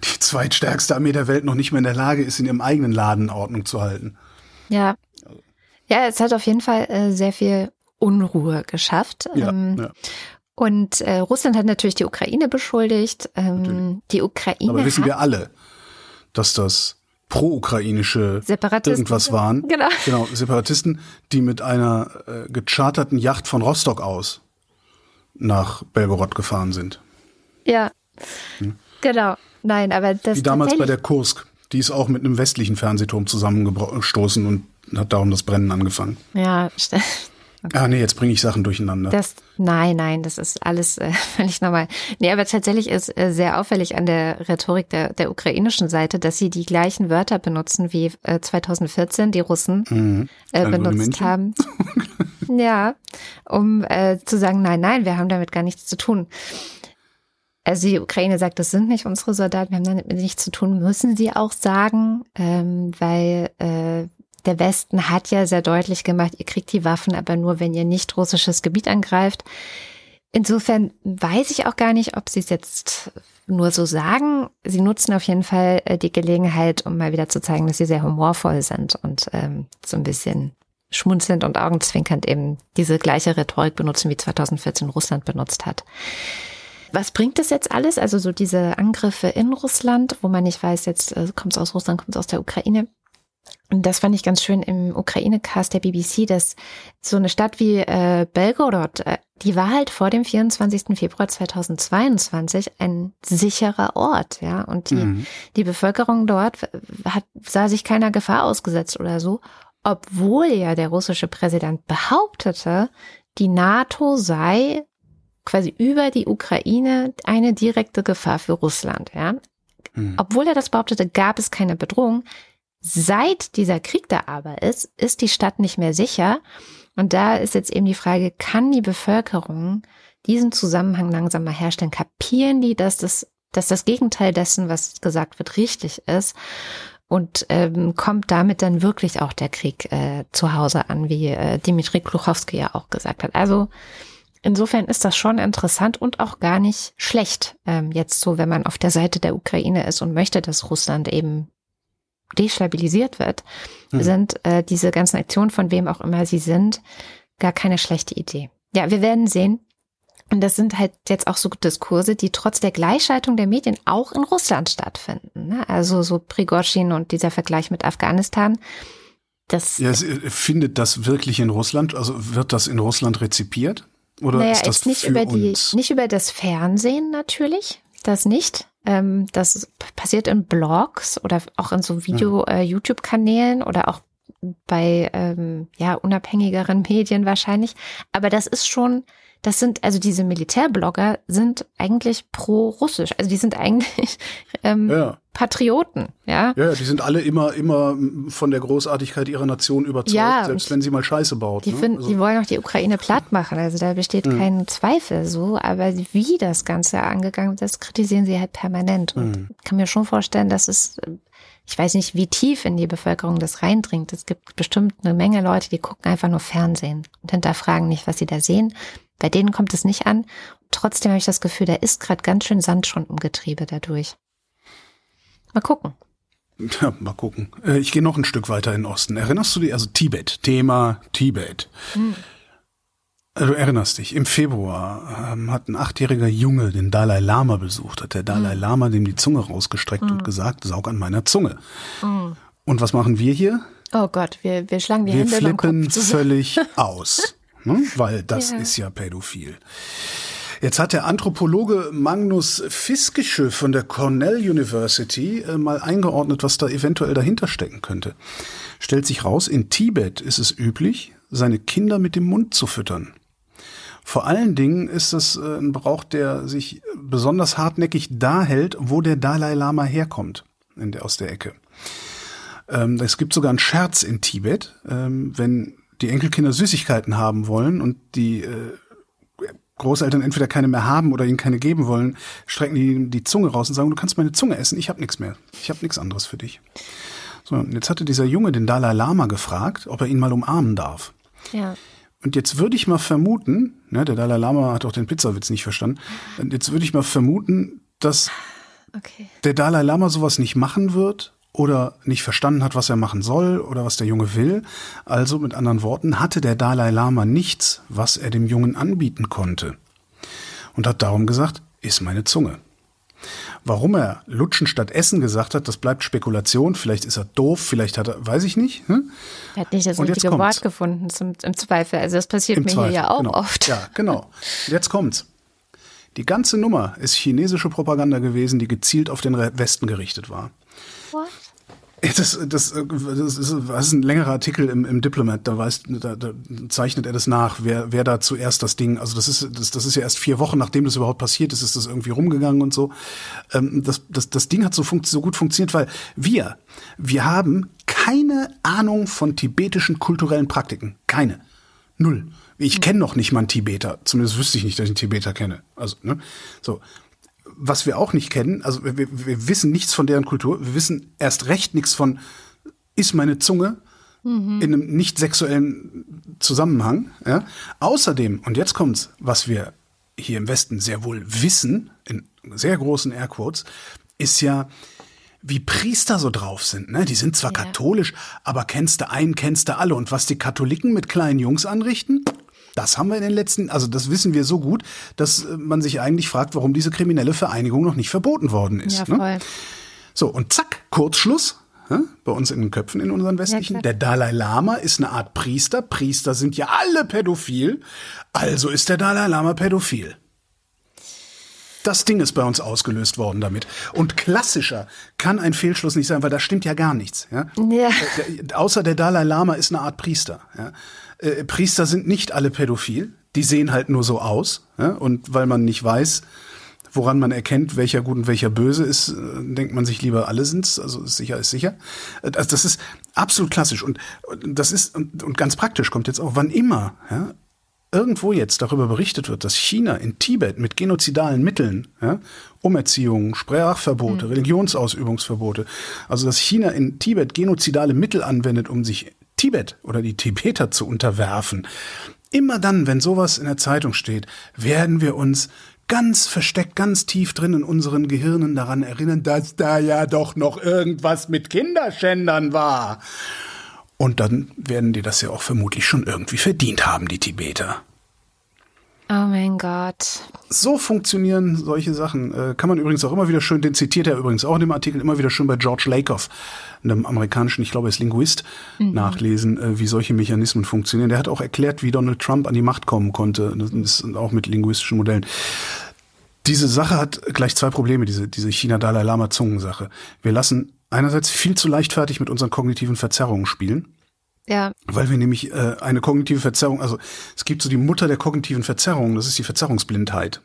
die zweitstärkste Armee der Welt noch nicht mehr in der Lage ist, in ihrem eigenen Laden Ordnung zu halten. Ja. Ja, es hat auf jeden Fall äh, sehr viel Unruhe geschafft. Ja, ähm, ja. Und äh, Russland hat natürlich die Ukraine beschuldigt. Ähm, die Ukraine. Aber wissen wir alle, dass das pro-ukrainische irgendwas waren. Genau. Genau, Separatisten, die mit einer äh, gecharterten Yacht von Rostock aus nach Belgorod gefahren sind. Ja. Hm. Genau. Nein, aber das. Wie damals bei der Kursk. Die ist auch mit einem westlichen Fernsehturm zusammengestoßen und hat darum das Brennen angefangen. Ja, stimmt. Okay. Ah, nee, jetzt bringe ich Sachen durcheinander. Das, nein, nein, das ist alles äh, völlig normal. Nee, aber tatsächlich ist äh, sehr auffällig an der Rhetorik der, der ukrainischen Seite, dass sie die gleichen Wörter benutzen wie äh, 2014 die Russen mhm. äh, benutzt haben. ja, um äh, zu sagen, nein, nein, wir haben damit gar nichts zu tun. Also die Ukraine sagt, das sind nicht unsere Soldaten, wir haben damit nichts zu tun, müssen sie auch sagen, ähm, weil äh, der Westen hat ja sehr deutlich gemacht, ihr kriegt die Waffen, aber nur, wenn ihr nicht russisches Gebiet angreift. Insofern weiß ich auch gar nicht, ob sie es jetzt nur so sagen. Sie nutzen auf jeden Fall äh, die Gelegenheit, um mal wieder zu zeigen, dass sie sehr humorvoll sind und ähm, so ein bisschen schmunzelnd und augenzwinkernd eben diese gleiche Rhetorik benutzen, wie 2014 Russland benutzt hat. Was bringt das jetzt alles? Also so diese Angriffe in Russland, wo man nicht weiß, jetzt äh, kommt es aus Russland, kommt es aus der Ukraine. Und das fand ich ganz schön im Ukraine-Cast der BBC, dass so eine Stadt wie äh, Belgorod, äh, die war halt vor dem 24. Februar 2022 ein sicherer Ort, ja. Und die, mhm. die Bevölkerung dort hat, sah sich keiner Gefahr ausgesetzt oder so, obwohl ja der russische Präsident behauptete, die NATO sei quasi über die Ukraine eine direkte Gefahr für Russland, ja. Mhm. Obwohl er das behauptete, gab es keine Bedrohung. Seit dieser Krieg da aber ist, ist die Stadt nicht mehr sicher. Und da ist jetzt eben die Frage, kann die Bevölkerung diesen Zusammenhang langsam mal herstellen, kapieren die, dass das, dass das Gegenteil dessen, was gesagt wird, richtig ist und ähm, kommt damit dann wirklich auch der Krieg äh, zu Hause an, wie äh, Dimitri Kluchowski ja auch gesagt hat. Also insofern ist das schon interessant und auch gar nicht schlecht, ähm, jetzt so, wenn man auf der Seite der Ukraine ist und möchte, dass Russland eben destabilisiert wird, hm. sind äh, diese ganzen Aktionen, von wem auch immer sie sind, gar keine schlechte Idee. Ja, wir werden sehen, und das sind halt jetzt auch so Diskurse, die trotz der Gleichschaltung der Medien auch in Russland stattfinden. Ne? Also so Prigozhin und dieser Vergleich mit Afghanistan. Das ja, äh, findet das wirklich in Russland? Also wird das in Russland rezipiert? Oder naja, ist das nicht über die, nicht über das Fernsehen natürlich, das nicht. Ähm, das passiert in Blogs oder auch in so Video-YouTube-Kanälen hm. äh, oder auch bei ähm, ja unabhängigeren Medien wahrscheinlich. Aber das ist schon das sind, also diese Militärblogger sind eigentlich pro-russisch. Also die sind eigentlich ähm, ja. Patrioten, ja. Ja, die sind alle immer, immer von der Großartigkeit ihrer Nation überzeugt, ja, selbst wenn sie mal Scheiße baut. Die, ne? finden, also, die wollen auch die Ukraine platt machen, also da besteht mhm. kein Zweifel so, aber wie das Ganze angegangen wird, das kritisieren sie halt permanent. Und mhm. kann mir schon vorstellen, dass es ich weiß nicht, wie tief in die Bevölkerung das reindringt. Es gibt bestimmt eine Menge Leute, die gucken einfach nur Fernsehen und hinterfragen nicht, was sie da sehen. Bei denen kommt es nicht an. Trotzdem habe ich das Gefühl, da ist gerade ganz schön Sand schon im Getriebe dadurch. Mal gucken. Ja, mal gucken. Äh, ich gehe noch ein Stück weiter in den Osten. Erinnerst du dich, also Tibet, Thema Tibet. Hm. Du erinnerst dich, im Februar ähm, hat ein achtjähriger Junge den Dalai Lama besucht, hat der Dalai hm. Lama dem die Zunge rausgestreckt hm. und gesagt, saug an meiner Zunge. Hm. Und was machen wir hier? Oh Gott, wir, wir schlagen die wir Hände Wir flippen völlig aus ne? weil das ja. ist ja pädophil. Jetzt hat der Anthropologe Magnus Fiskische von der Cornell University äh, mal eingeordnet, was da eventuell dahinter stecken könnte. Stellt sich raus, in Tibet ist es üblich, seine Kinder mit dem Mund zu füttern. Vor allen Dingen ist es äh, ein Brauch, der sich besonders hartnäckig da hält, wo der Dalai Lama herkommt, der, aus der Ecke. Ähm, es gibt sogar einen Scherz in Tibet, ähm, wenn die Enkelkinder Süßigkeiten haben wollen und die äh, Großeltern entweder keine mehr haben oder ihnen keine geben wollen, strecken die die Zunge raus und sagen, du kannst meine Zunge essen, ich habe nichts mehr. Ich habe nichts anderes für dich. So, und jetzt hatte dieser Junge den Dalai Lama gefragt, ob er ihn mal umarmen darf. Ja. Und jetzt würde ich mal vermuten, ne, der Dalai Lama hat auch den Pizzawitz nicht verstanden, und jetzt würde ich mal vermuten, dass okay. der Dalai Lama sowas nicht machen wird, oder nicht verstanden hat, was er machen soll oder was der Junge will. Also mit anderen Worten, hatte der Dalai Lama nichts, was er dem Jungen anbieten konnte. Und hat darum gesagt, iss meine Zunge. Warum er Lutschen statt Essen gesagt hat, das bleibt Spekulation. Vielleicht ist er doof, vielleicht hat er, weiß ich nicht. Hm? Er hat nicht das Und richtige Wort gefunden zum, im Zweifel. Also das passiert Im mir Zweifel, hier ja auch genau. oft. Ja, genau. Jetzt kommt's. Die ganze Nummer ist chinesische Propaganda gewesen, die gezielt auf den Westen gerichtet war. What? Das, das, ist, das ist ein längerer Artikel im, im Diplomat, da, weiß, da, da zeichnet er das nach, wer, wer da zuerst das Ding, also das ist, das, das ist ja erst vier Wochen, nachdem das überhaupt passiert ist, ist das irgendwie rumgegangen und so. Ähm, das, das, das Ding hat so, funkt, so gut funktioniert, weil wir, wir haben keine Ahnung von tibetischen kulturellen Praktiken. Keine. Null. Ich kenne noch nicht mal einen Tibeter. Zumindest wüsste ich nicht, dass ich einen Tibeter kenne. Also, ne? So was wir auch nicht kennen, also wir, wir wissen nichts von deren Kultur, wir wissen erst recht nichts von, ist meine Zunge mhm. in einem nicht sexuellen Zusammenhang. Ja? Außerdem, und jetzt kommt's, was wir hier im Westen sehr wohl wissen, in sehr großen Airquotes, ist ja, wie Priester so drauf sind. Ne? Die sind zwar ja. katholisch, aber kennst du einen, kennst du alle. Und was die Katholiken mit kleinen Jungs anrichten, das haben wir in den letzten, also das wissen wir so gut, dass äh, man sich eigentlich fragt, warum diese kriminelle Vereinigung noch nicht verboten worden ist. Ja, ne? So, und zack, Kurzschluss. Bei uns in den Köpfen in unseren westlichen. Ja, der Dalai Lama ist eine Art Priester. Priester sind ja alle pädophil. Also ist der Dalai Lama pädophil. Das Ding ist bei uns ausgelöst worden damit. Und klassischer kann ein Fehlschluss nicht sein, weil da stimmt ja gar nichts. Ja? ja. Der, außer der Dalai Lama ist eine Art Priester. Ja? Äh, Priester sind nicht alle pädophil. Die sehen halt nur so aus. Ja? Und weil man nicht weiß, woran man erkennt, welcher gut und welcher böse ist, äh, denkt man sich lieber, alle sind's. Also sicher ist sicher. Also das ist absolut klassisch. Und, und das ist, und, und ganz praktisch kommt jetzt auch, wann immer ja, irgendwo jetzt darüber berichtet wird, dass China in Tibet mit genozidalen Mitteln, ja, Umerziehung, Sprachverbote, mhm. Religionsausübungsverbote, also dass China in Tibet genozidale Mittel anwendet, um sich Tibet oder die Tibeter zu unterwerfen. Immer dann, wenn sowas in der Zeitung steht, werden wir uns ganz versteckt, ganz tief drin in unseren Gehirnen daran erinnern, dass da ja doch noch irgendwas mit Kinderschändern war. Und dann werden die das ja auch vermutlich schon irgendwie verdient haben, die Tibeter. Oh mein Gott. So funktionieren solche Sachen. Äh, kann man übrigens auch immer wieder schön, den zitiert er übrigens auch in dem Artikel, immer wieder schön bei George Lakoff, einem amerikanischen, ich glaube, er ist Linguist, mhm. nachlesen, äh, wie solche Mechanismen funktionieren. Der hat auch erklärt, wie Donald Trump an die Macht kommen konnte, das ist auch mit linguistischen Modellen. Diese Sache hat gleich zwei Probleme, diese, diese China-Dalai-Lama-Zungensache. Wir lassen einerseits viel zu leichtfertig mit unseren kognitiven Verzerrungen spielen. Ja. Weil wir nämlich äh, eine kognitive Verzerrung, also es gibt so die Mutter der kognitiven Verzerrungen, das ist die Verzerrungsblindheit.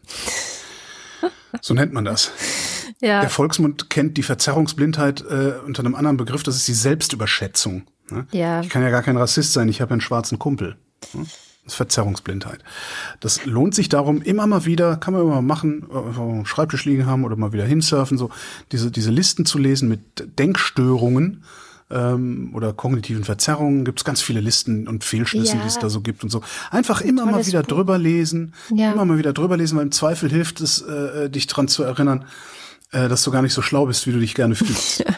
so nennt man das. Ja. Der Volksmund kennt die Verzerrungsblindheit äh, unter einem anderen Begriff, das ist die Selbstüberschätzung. Ne? Ja. Ich kann ja gar kein Rassist sein, ich habe einen schwarzen Kumpel. Ne? Das ist Verzerrungsblindheit. Das lohnt sich darum, immer mal wieder, kann man immer machen, auf dem Schreibtisch liegen haben oder mal wieder hinsurfen, so diese, diese Listen zu lesen mit Denkstörungen ähm, oder kognitiven Verzerrungen. Gibt es ganz viele Listen und Fehlschlüsse, ja. die es da so gibt und so. Einfach immer mal wieder Buch. drüber lesen, ja. immer mal wieder drüber lesen, weil im Zweifel hilft es, äh, dich dran zu erinnern, äh, dass du gar nicht so schlau bist, wie du dich gerne fühlst.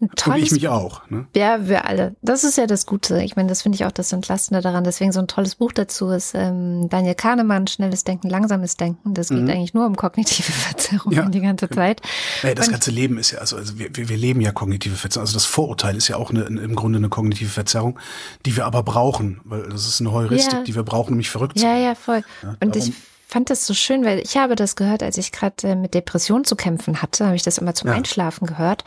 Ja. Und ich mich auch. Ne? Ja, wir alle. Das ist ja das Gute. Ich meine, das finde ich auch das Entlastende daran. Deswegen so ein tolles Buch dazu ist ähm, Daniel Kahnemann, Schnelles Denken, Langsames Denken. Das geht mhm. eigentlich nur um kognitive Verzerrungen ja. die ganze Zeit. Ja, das Und, ganze Leben ist ja, also, also wir, wir leben ja kognitive Verzerrungen. Also das Vorurteil ist ja auch eine, im Grunde eine kognitive Verzerrung, die wir aber brauchen, weil das ist eine Heuristik, ja. die wir brauchen, um mich verrückt zu machen. Ja, ja, voll. Und ich fand das so schön, weil ich habe das gehört, als ich gerade äh, mit Depressionen zu kämpfen hatte, habe ich das immer zum ja. Einschlafen gehört,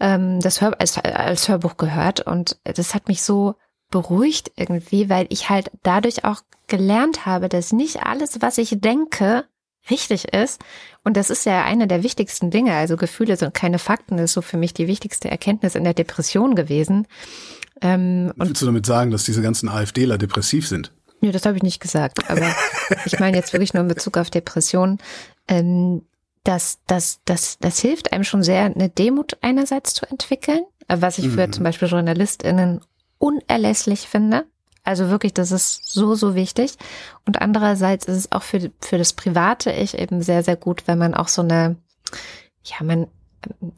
ähm, das Hör als, als Hörbuch gehört und das hat mich so beruhigt irgendwie, weil ich halt dadurch auch gelernt habe, dass nicht alles, was ich denke, richtig ist. Und das ist ja eine der wichtigsten Dinge. Also Gefühle sind keine Fakten, das ist so für mich die wichtigste Erkenntnis in der Depression gewesen. Ähm, Willst du damit sagen, dass diese ganzen AfDler depressiv sind? Nö, das habe ich nicht gesagt. Aber ich meine jetzt wirklich nur in Bezug auf Depressionen. Ähm, das, das, das, das hilft einem schon sehr, eine Demut einerseits zu entwickeln, was ich für mhm. zum Beispiel JournalistInnen unerlässlich finde. Also wirklich, das ist so, so wichtig. Und andererseits ist es auch für, für das private Ich eben sehr, sehr gut, wenn man auch so eine, ja, man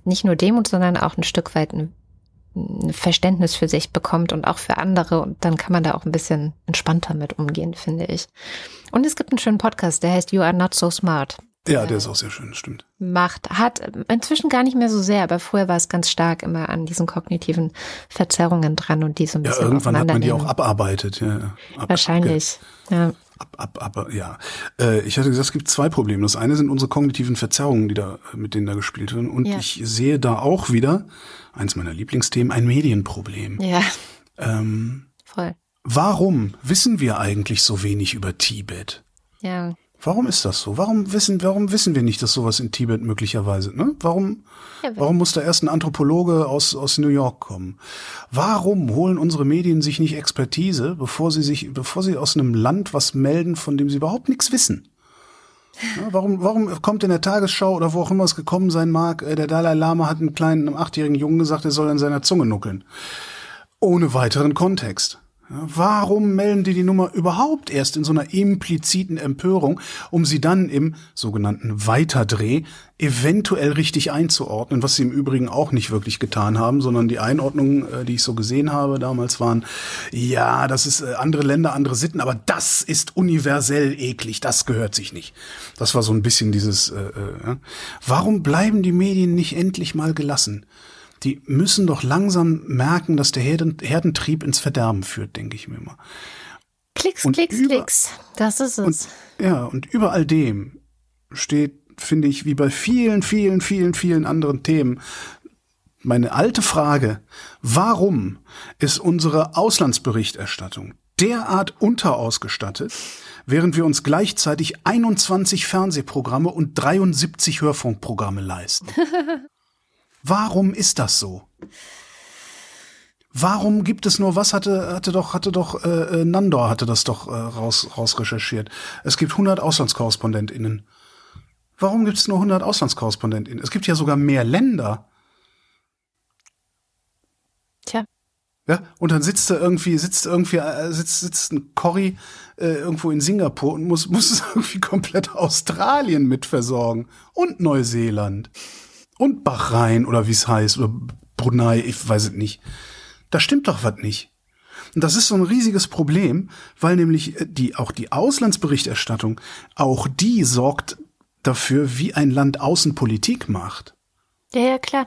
nicht nur Demut, sondern auch ein Stück weit ein ein Verständnis für sich bekommt und auch für andere und dann kann man da auch ein bisschen entspannter mit umgehen, finde ich. Und es gibt einen schönen Podcast, der heißt You Are Not So Smart. Ja, der ist auch sehr schön, stimmt. Macht, hat inzwischen gar nicht mehr so sehr, aber vorher war es ganz stark immer an diesen kognitiven Verzerrungen dran und die so ein bisschen. Ja, irgendwann hat man die auch abarbeitet, ja. Ab, Wahrscheinlich, ja. Ab, ab, ab, ja. Äh, ich hatte gesagt, es gibt zwei Probleme. Das eine sind unsere kognitiven Verzerrungen, die da, mit denen da gespielt werden. Und ja. ich sehe da auch wieder, eins meiner Lieblingsthemen, ein Medienproblem. Ja. Ähm, Voll. Warum wissen wir eigentlich so wenig über Tibet? Ja. Warum ist das so? Warum wissen, warum wissen wir nicht, dass sowas in Tibet möglicherweise, ne? Warum, warum muss da erst ein Anthropologe aus, aus New York kommen? Warum holen unsere Medien sich nicht Expertise, bevor sie sich, bevor sie aus einem Land was melden, von dem sie überhaupt nichts wissen? Ja, warum, warum kommt in der Tagesschau oder wo auch immer es gekommen sein mag, äh, der Dalai Lama hat einem kleinen, einem achtjährigen Jungen gesagt, er soll an seiner Zunge nuckeln? Ohne weiteren Kontext. Warum melden die die Nummer überhaupt erst in so einer impliziten Empörung, um sie dann im sogenannten Weiterdreh eventuell richtig einzuordnen, was sie im Übrigen auch nicht wirklich getan haben, sondern die Einordnungen, äh, die ich so gesehen habe damals waren, ja, das ist äh, andere Länder, andere Sitten, aber das ist universell eklig, das gehört sich nicht. Das war so ein bisschen dieses, äh, äh, warum bleiben die Medien nicht endlich mal gelassen? Die müssen doch langsam merken, dass der Herden, Herdentrieb ins Verderben führt, denke ich mir immer. Klicks, und Klicks, über, Klicks. Das ist es. Und, ja, und über all dem steht, finde ich, wie bei vielen, vielen, vielen, vielen anderen Themen, meine alte Frage, warum ist unsere Auslandsberichterstattung derart unterausgestattet, während wir uns gleichzeitig 21 Fernsehprogramme und 73 Hörfunkprogramme leisten? Warum ist das so? Warum gibt es nur, was hatte, hatte doch, hatte doch, äh, äh Nandor hatte das doch äh, raus, raus recherchiert. Es gibt 100 AuslandskorrespondentInnen. Warum gibt es nur 100 AuslandskorrespondentInnen? Es gibt ja sogar mehr Länder. Tja. Ja, und dann sitzt da irgendwie, sitzt irgendwie, äh, sitzt, sitzt ein Corrie äh, irgendwo in Singapur und muss, muss irgendwie komplett Australien mitversorgen. Und Neuseeland. Und Bahrain oder wie es heißt, oder Brunei, ich weiß es nicht. Da stimmt doch was nicht. Und das ist so ein riesiges Problem, weil nämlich äh, die, auch die Auslandsberichterstattung, auch die sorgt dafür, wie ein Land Außenpolitik macht. Ja, ja, klar.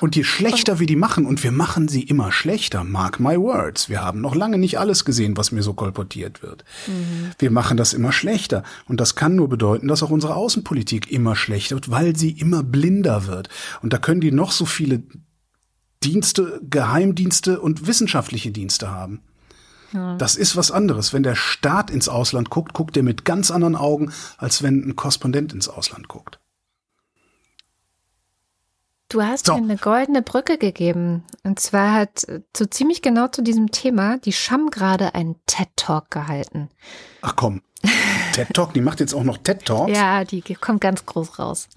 Und je schlechter wir die machen, und wir machen sie immer schlechter, mark my words, wir haben noch lange nicht alles gesehen, was mir so kolportiert wird. Mhm. Wir machen das immer schlechter. Und das kann nur bedeuten, dass auch unsere Außenpolitik immer schlechter wird, weil sie immer blinder wird. Und da können die noch so viele Dienste, Geheimdienste und wissenschaftliche Dienste haben. Ja. Das ist was anderes. Wenn der Staat ins Ausland guckt, guckt er mit ganz anderen Augen, als wenn ein Korrespondent ins Ausland guckt. Du hast so. mir eine goldene Brücke gegeben. Und zwar hat so ziemlich genau zu diesem Thema die Scham gerade einen TED-Talk gehalten. Ach komm. TED Talk, die macht jetzt auch noch TED Talks. Ja, die kommt ganz groß raus.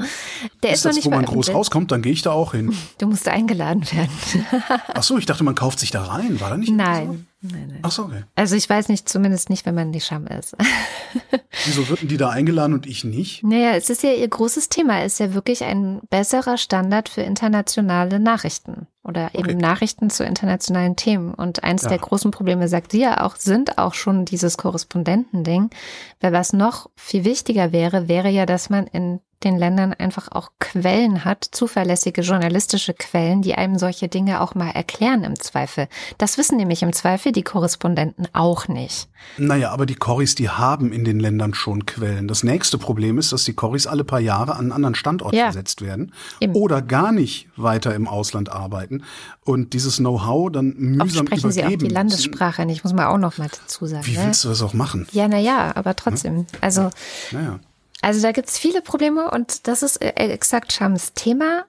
Der ist, ist das, noch nicht wo man groß rauskommt, dann gehe ich da auch hin. Du musst eingeladen werden. Ach so, ich dachte, man kauft sich da rein. War da nicht? Nein. Nein, nein. Ach so, okay. Also ich weiß nicht, zumindest nicht, wenn man die Scham ist. Wieso würden die da eingeladen und ich nicht? Naja, es ist ja ihr großes Thema, es ist ja wirklich ein besserer Standard für internationale Nachrichten oder eben okay. Nachrichten zu internationalen Themen. Und eins ja. der großen Probleme, sagt sie ja auch, sind auch schon dieses Korrespondentending. Weil was noch viel wichtiger wäre, wäre ja, dass man in den Ländern einfach auch Quellen hat, zuverlässige journalistische Quellen, die einem solche Dinge auch mal erklären im Zweifel. Das wissen nämlich im Zweifel die Korrespondenten auch nicht. Naja, aber die Corris, die haben in den Ländern schon Quellen. Das nächste Problem ist, dass die Corris alle paar Jahre an einen anderen Standort ja. versetzt werden Eben. oder gar nicht weiter im Ausland arbeiten und dieses Know-how dann mühsam Oft sprechen übergeben. sie auch die Landessprache nicht, muss man auch noch mal dazu sagen. Wie ne? willst du das auch machen? Ja, na ja, aber trotzdem. Also, naja. Also da gibt's viele Probleme und das ist äh, exakt Shams Thema.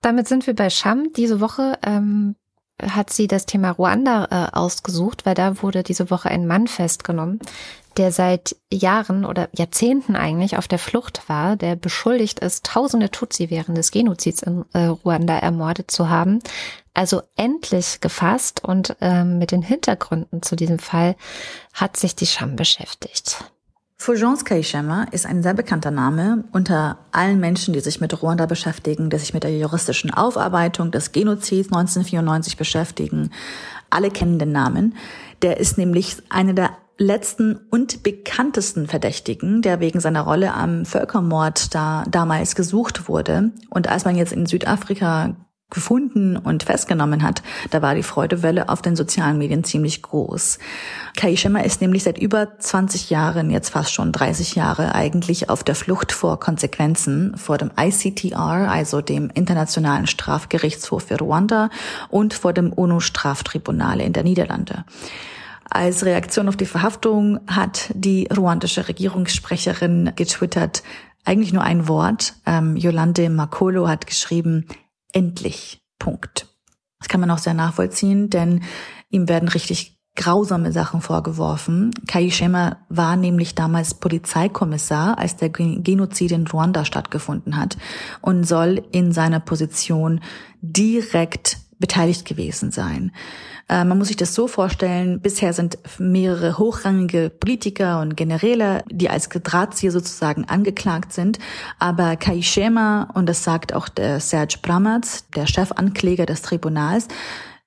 Damit sind wir bei Sham. Diese Woche ähm, hat sie das Thema Ruanda äh, ausgesucht, weil da wurde diese Woche ein Mann festgenommen, der seit Jahren oder Jahrzehnten eigentlich auf der Flucht war, der beschuldigt ist, tausende Tutsi während des Genozids in äh, Ruanda ermordet zu haben. Also endlich gefasst und ähm, mit den Hintergründen zu diesem Fall hat sich die Scham beschäftigt. Fulgence Kaishema ist ein sehr bekannter Name unter allen Menschen, die sich mit Ruanda beschäftigen, die sich mit der juristischen Aufarbeitung des Genozids 1994 beschäftigen. Alle kennen den Namen. Der ist nämlich einer der letzten und bekanntesten Verdächtigen, der wegen seiner Rolle am Völkermord da damals gesucht wurde. Und als man jetzt in Südafrika gefunden und festgenommen hat, da war die Freudewelle auf den sozialen Medien ziemlich groß. Kaishima ist nämlich seit über 20 Jahren, jetzt fast schon 30 Jahre, eigentlich auf der Flucht vor Konsequenzen vor dem ICTR, also dem Internationalen Strafgerichtshof für Ruanda und vor dem UNO-Straftribunal in der Niederlande. Als Reaktion auf die Verhaftung hat die ruandische Regierungssprecherin getwittert, eigentlich nur ein Wort. Ähm, Yolande Makolo hat geschrieben, endlich. Punkt. Das kann man auch sehr nachvollziehen, denn ihm werden richtig grausame Sachen vorgeworfen. Kai Schema war nämlich damals Polizeikommissar, als der Genozid in Ruanda stattgefunden hat und soll in seiner Position direkt beteiligt gewesen sein. Äh, man muss sich das so vorstellen, bisher sind mehrere hochrangige Politiker und Generäle, die als Drahtzieher sozusagen angeklagt sind, aber Kai Schema, und das sagt auch der Serge Bramatz, der Chefankläger des Tribunals,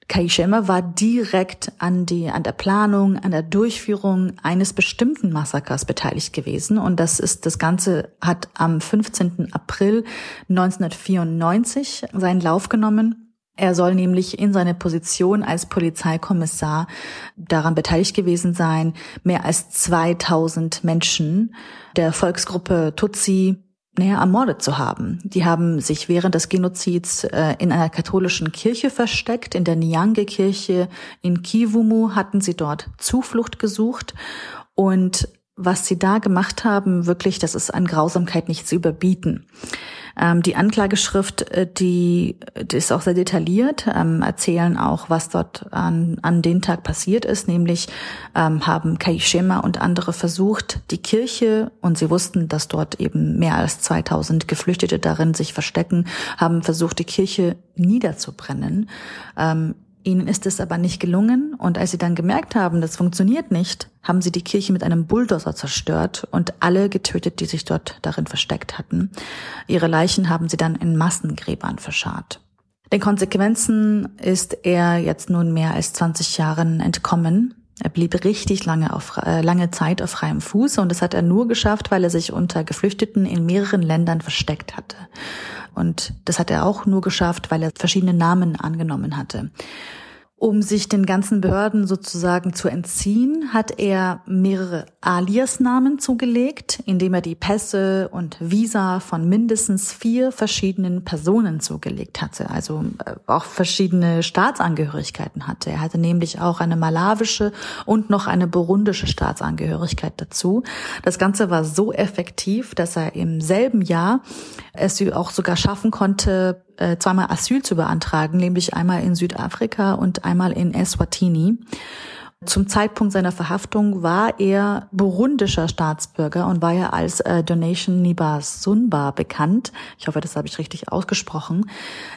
Kai Schema war direkt an die, an der Planung, an der Durchführung eines bestimmten Massakers beteiligt gewesen. Und das ist, das Ganze hat am 15. April 1994 seinen Lauf genommen. Er soll nämlich in seiner Position als Polizeikommissar daran beteiligt gewesen sein, mehr als 2000 Menschen der Volksgruppe Tutsi näher ermordet zu haben. Die haben sich während des Genozids äh, in einer katholischen Kirche versteckt, in der Nyange-Kirche in Kivumu hatten sie dort Zuflucht gesucht und was sie da gemacht haben, wirklich, das ist an Grausamkeit nicht zu überbieten. Ähm, die Anklageschrift, äh, die, die ist auch sehr detailliert, ähm, erzählen auch, was dort an, an den Tag passiert ist, nämlich ähm, haben Kaishema und andere versucht, die Kirche, und sie wussten, dass dort eben mehr als 2000 Geflüchtete darin sich verstecken, haben versucht, die Kirche niederzubrennen. Ähm, Ihnen ist es aber nicht gelungen und als sie dann gemerkt haben, das funktioniert nicht, haben sie die Kirche mit einem Bulldozer zerstört und alle getötet, die sich dort darin versteckt hatten. Ihre Leichen haben sie dann in Massengräbern verscharrt. Den Konsequenzen ist er jetzt nun mehr als 20 Jahren entkommen. Er blieb richtig lange, auf, äh, lange Zeit auf freiem Fuß und das hat er nur geschafft, weil er sich unter Geflüchteten in mehreren Ländern versteckt hatte. Und das hat er auch nur geschafft, weil er verschiedene Namen angenommen hatte. Um sich den ganzen Behörden sozusagen zu entziehen, hat er mehrere Alias-Namen zugelegt, indem er die Pässe und Visa von mindestens vier verschiedenen Personen zugelegt hatte, also äh, auch verschiedene Staatsangehörigkeiten hatte. Er hatte nämlich auch eine malawische und noch eine burundische Staatsangehörigkeit dazu. Das Ganze war so effektiv, dass er im selben Jahr es auch sogar schaffen konnte, äh, zweimal Asyl zu beantragen, nämlich einmal in Südafrika und einmal in Eswatini. Zum Zeitpunkt seiner Verhaftung war er burundischer Staatsbürger und war ja als äh, Donation Niba Sunba bekannt. Ich hoffe, das habe ich richtig ausgesprochen.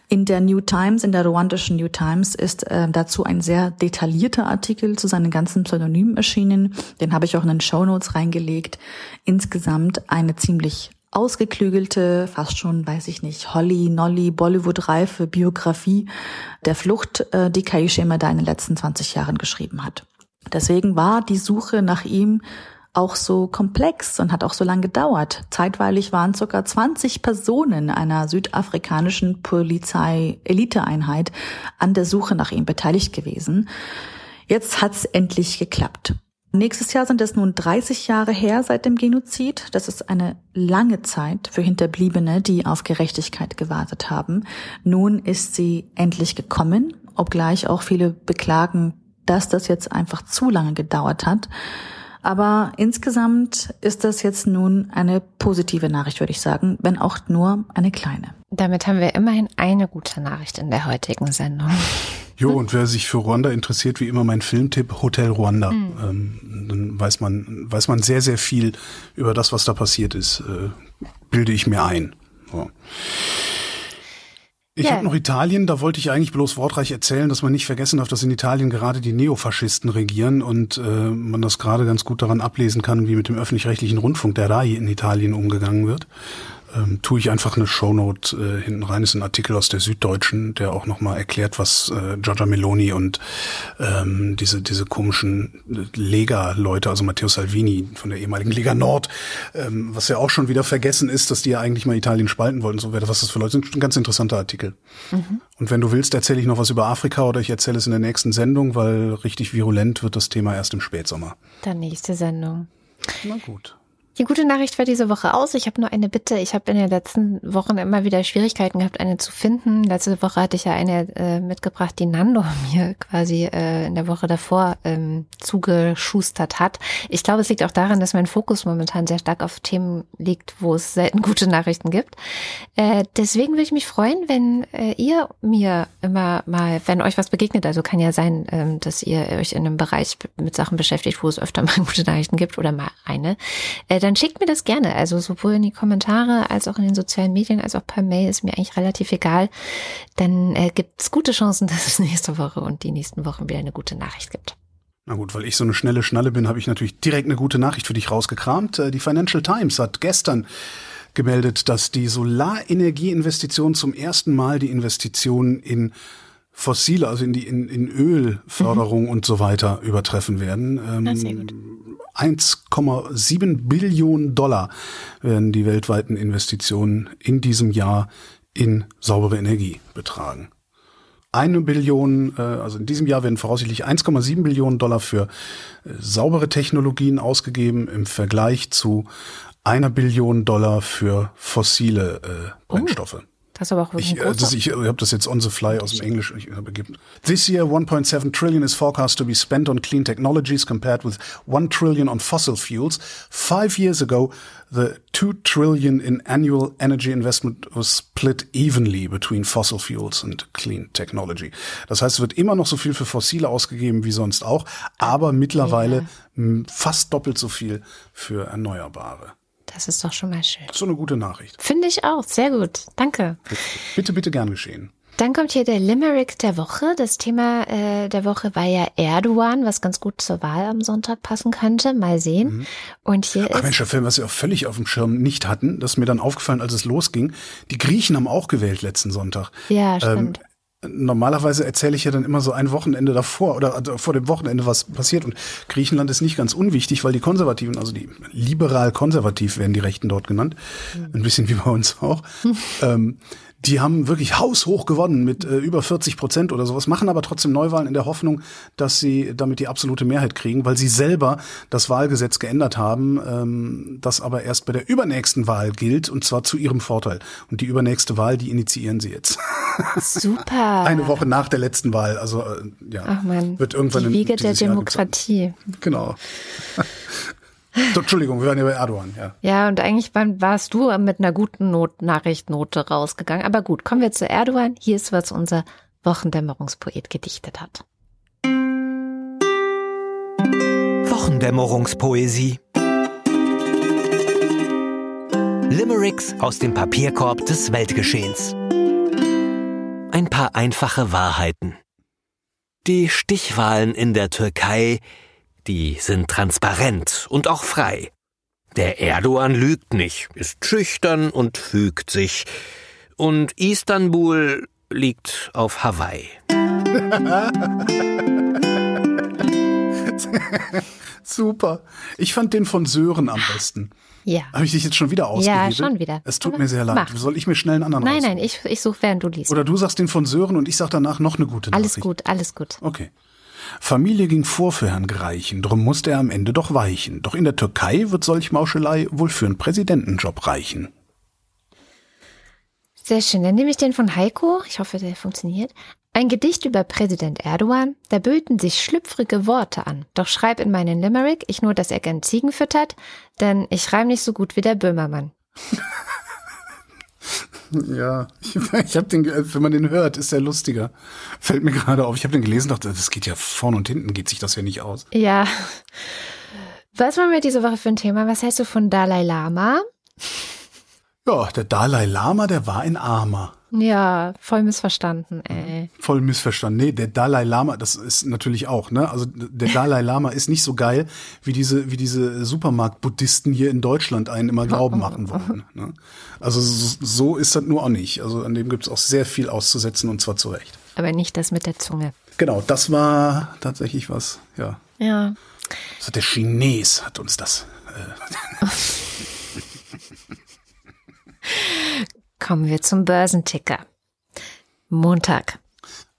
In der New Times, in der ruandischen New Times, ist äh, dazu ein sehr detaillierter Artikel zu seinen ganzen Pseudonymen erschienen. Den habe ich auch in den Show Notes reingelegt. Insgesamt eine ziemlich ausgeklügelte, fast schon, weiß ich nicht, Holly, Nolly, Bollywood-reife Biografie der Flucht, äh, die Kaishema da in den letzten 20 Jahren geschrieben hat. Deswegen war die Suche nach ihm auch so komplex und hat auch so lange gedauert. Zeitweilig waren circa 20 Personen einer südafrikanischen Polizei-Eliteeinheit an der Suche nach ihm beteiligt gewesen. Jetzt hat's endlich geklappt. Nächstes Jahr sind es nun 30 Jahre her seit dem Genozid. Das ist eine lange Zeit für Hinterbliebene, die auf Gerechtigkeit gewartet haben. Nun ist sie endlich gekommen, obgleich auch viele beklagen, dass das jetzt einfach zu lange gedauert hat. Aber insgesamt ist das jetzt nun eine positive Nachricht, würde ich sagen, wenn auch nur eine kleine. Damit haben wir immerhin eine gute Nachricht in der heutigen Sendung. Jo, und wer sich für Ruanda interessiert, wie immer mein Filmtipp, Hotel Ruanda. Mhm. Ähm, dann weiß man, weiß man sehr, sehr viel über das, was da passiert ist, äh, bilde ich mir ein. So. Ich yeah. habe noch Italien, da wollte ich eigentlich bloß wortreich erzählen, dass man nicht vergessen darf, dass in Italien gerade die Neofaschisten regieren und äh, man das gerade ganz gut daran ablesen kann, wie mit dem öffentlich-rechtlichen Rundfunk der RAI in Italien umgegangen wird ähm, tue ich einfach eine Shownote äh, hinten rein. ist ein Artikel aus der Süddeutschen, der auch nochmal erklärt, was äh, Giorgia Meloni und ähm, diese, diese komischen Lega-Leute, also Matteo Salvini von der ehemaligen Lega Nord, ähm, was ja auch schon wieder vergessen ist, dass die ja eigentlich mal Italien spalten wollten. So wäre was das für Leute sind. Ein ganz interessanter Artikel. Mhm. Und wenn du willst, erzähle ich noch was über Afrika oder ich erzähle es in der nächsten Sendung, weil richtig virulent wird das Thema erst im Spätsommer. Dann nächste Sendung. Na gut. Die gute Nachricht für diese Woche aus. Ich habe nur eine Bitte. Ich habe in den letzten Wochen immer wieder Schwierigkeiten gehabt, eine zu finden. Letzte Woche hatte ich ja eine äh, mitgebracht, die Nando mir quasi äh, in der Woche davor ähm, zugeschustert hat. Ich glaube, es liegt auch daran, dass mein Fokus momentan sehr stark auf Themen liegt, wo es selten gute Nachrichten gibt. Äh, deswegen würde ich mich freuen, wenn äh, ihr mir immer mal, wenn euch was begegnet, also kann ja sein, ähm, dass ihr euch in einem Bereich mit Sachen beschäftigt, wo es öfter mal gute Nachrichten gibt oder mal eine äh, dann schickt mir das gerne. Also sowohl in die Kommentare als auch in den sozialen Medien, als auch per Mail ist mir eigentlich relativ egal. Dann äh, gibt es gute Chancen, dass es nächste Woche und die nächsten Wochen wieder eine gute Nachricht gibt. Na gut, weil ich so eine schnelle Schnalle bin, habe ich natürlich direkt eine gute Nachricht für dich rausgekramt. Äh, die Financial Times hat gestern gemeldet, dass die Solarenergieinvestitionen zum ersten Mal die Investitionen in fossile, also in die in, in Ölförderung mhm. und so weiter übertreffen werden. Ähm, 1,7 Billionen Dollar werden die weltweiten Investitionen in diesem Jahr in saubere Energie betragen. Eine Billion, äh, also in diesem Jahr werden voraussichtlich 1,7 Billionen Dollar für äh, saubere Technologien ausgegeben im Vergleich zu einer Billion Dollar für fossile äh, Brennstoffe. Oh. Das ist aber auch wirklich ich, äh, das, ich, ich habe das jetzt on the fly aus dem Englischen begeben. This year 1.7 trillion is forecast to be spent on clean technologies compared with 1 trillion on fossil fuels. Five years ago, the 2 trillion in annual energy investment was split evenly between fossil fuels and clean technology. Das heißt, es wird immer noch so viel für fossile ausgegeben wie sonst auch, aber mittlerweile ja. fast doppelt so viel für erneuerbare. Das ist doch schon mal schön. So eine gute Nachricht. Finde ich auch. Sehr gut. Danke. Bitte, bitte, bitte gern geschehen. Dann kommt hier der Limerick der Woche. Das Thema äh, der Woche war ja Erdogan, was ganz gut zur Wahl am Sonntag passen könnte. Mal sehen. Mhm. Und hier Ach, ist. Mensch, der Film, was wir auch völlig auf dem Schirm nicht hatten, das ist mir dann aufgefallen, als es losging. Die Griechen haben auch gewählt letzten Sonntag. Ja, ähm, stimmt. Ähm, normalerweise erzähle ich ja dann immer so ein Wochenende davor oder vor dem Wochenende, was passiert. Und Griechenland ist nicht ganz unwichtig, weil die Konservativen, also die liberal-konservativ werden die Rechten dort genannt, ein bisschen wie bei uns auch, ähm, die haben wirklich haushoch gewonnen mit äh, über 40 Prozent oder sowas, machen aber trotzdem Neuwahlen in der Hoffnung, dass sie damit die absolute Mehrheit kriegen, weil sie selber das Wahlgesetz geändert haben, ähm, das aber erst bei der übernächsten Wahl gilt und zwar zu ihrem Vorteil. Und die übernächste Wahl, die initiieren sie jetzt. Super. Eine Woche nach der letzten Wahl, also äh, ja, Ach man, wird irgendwann die Wiege der Demokratie. Genau. So, Entschuldigung, wir waren ja bei Erdogan, ja. Ja, und eigentlich warst du mit einer guten Not Nachrichtnote rausgegangen. Aber gut, kommen wir zu Erdogan. Hier ist, was unser Wochendämmerungspoet gedichtet hat. Wochendämmerungspoesie. Limericks aus dem Papierkorb des Weltgeschehens. Ein paar einfache Wahrheiten. Die Stichwahlen in der Türkei die sind transparent und auch frei. Der Erdogan lügt nicht, ist schüchtern und fügt sich. Und Istanbul liegt auf Hawaii. Super. Ich fand den von Sören am besten. Ja. Habe ich dich jetzt schon wieder ausgegeben? Ja, schon wieder. Es tut Aber mir sehr leid. Mach. Soll ich mir schnell einen anderen Nein, nein, ich, ich suche, während du liest. Oder du sagst den von Sören und ich sag danach noch eine gute Nachricht. Alles gut, alles gut. Okay. Familie ging vor für Herrn Greichen, drum musste er am Ende doch weichen. Doch in der Türkei wird solch Mauschelei wohl für einen Präsidentenjob reichen. Sehr schön. Dann nehme ich den von Heiko. Ich hoffe, der funktioniert. Ein Gedicht über Präsident Erdogan. Da böten sich schlüpfrige Worte an. Doch schreib in meinen Limerick ich nur, dass er gern Ziegen füttert, denn ich reim nicht so gut wie der Böhmermann. Ja, ich, ich habe den, wenn man den hört, ist er lustiger. Fällt mir gerade auf. Ich habe den gelesen, dachte, das geht ja vorne und hinten geht sich das ja nicht aus. Ja. Was machen wir diese Woche für ein Thema? Was hältst du von Dalai Lama? Ja, der Dalai Lama, der war ein Armer. Ja, voll missverstanden, ey. Voll missverstanden. Nee, der Dalai Lama, das ist natürlich auch, ne? Also der Dalai Lama ist nicht so geil, wie diese, wie diese Supermarkt-Buddhisten hier in Deutschland einen immer glauben machen wollen. Ne? Also so ist das nur auch nicht. Also an dem gibt es auch sehr viel auszusetzen und zwar zu Recht. Aber nicht das mit der Zunge. Genau, das war tatsächlich was, ja. Ja. Also der Chines hat uns das. Äh Kommen wir zum Börsenticker. Montag.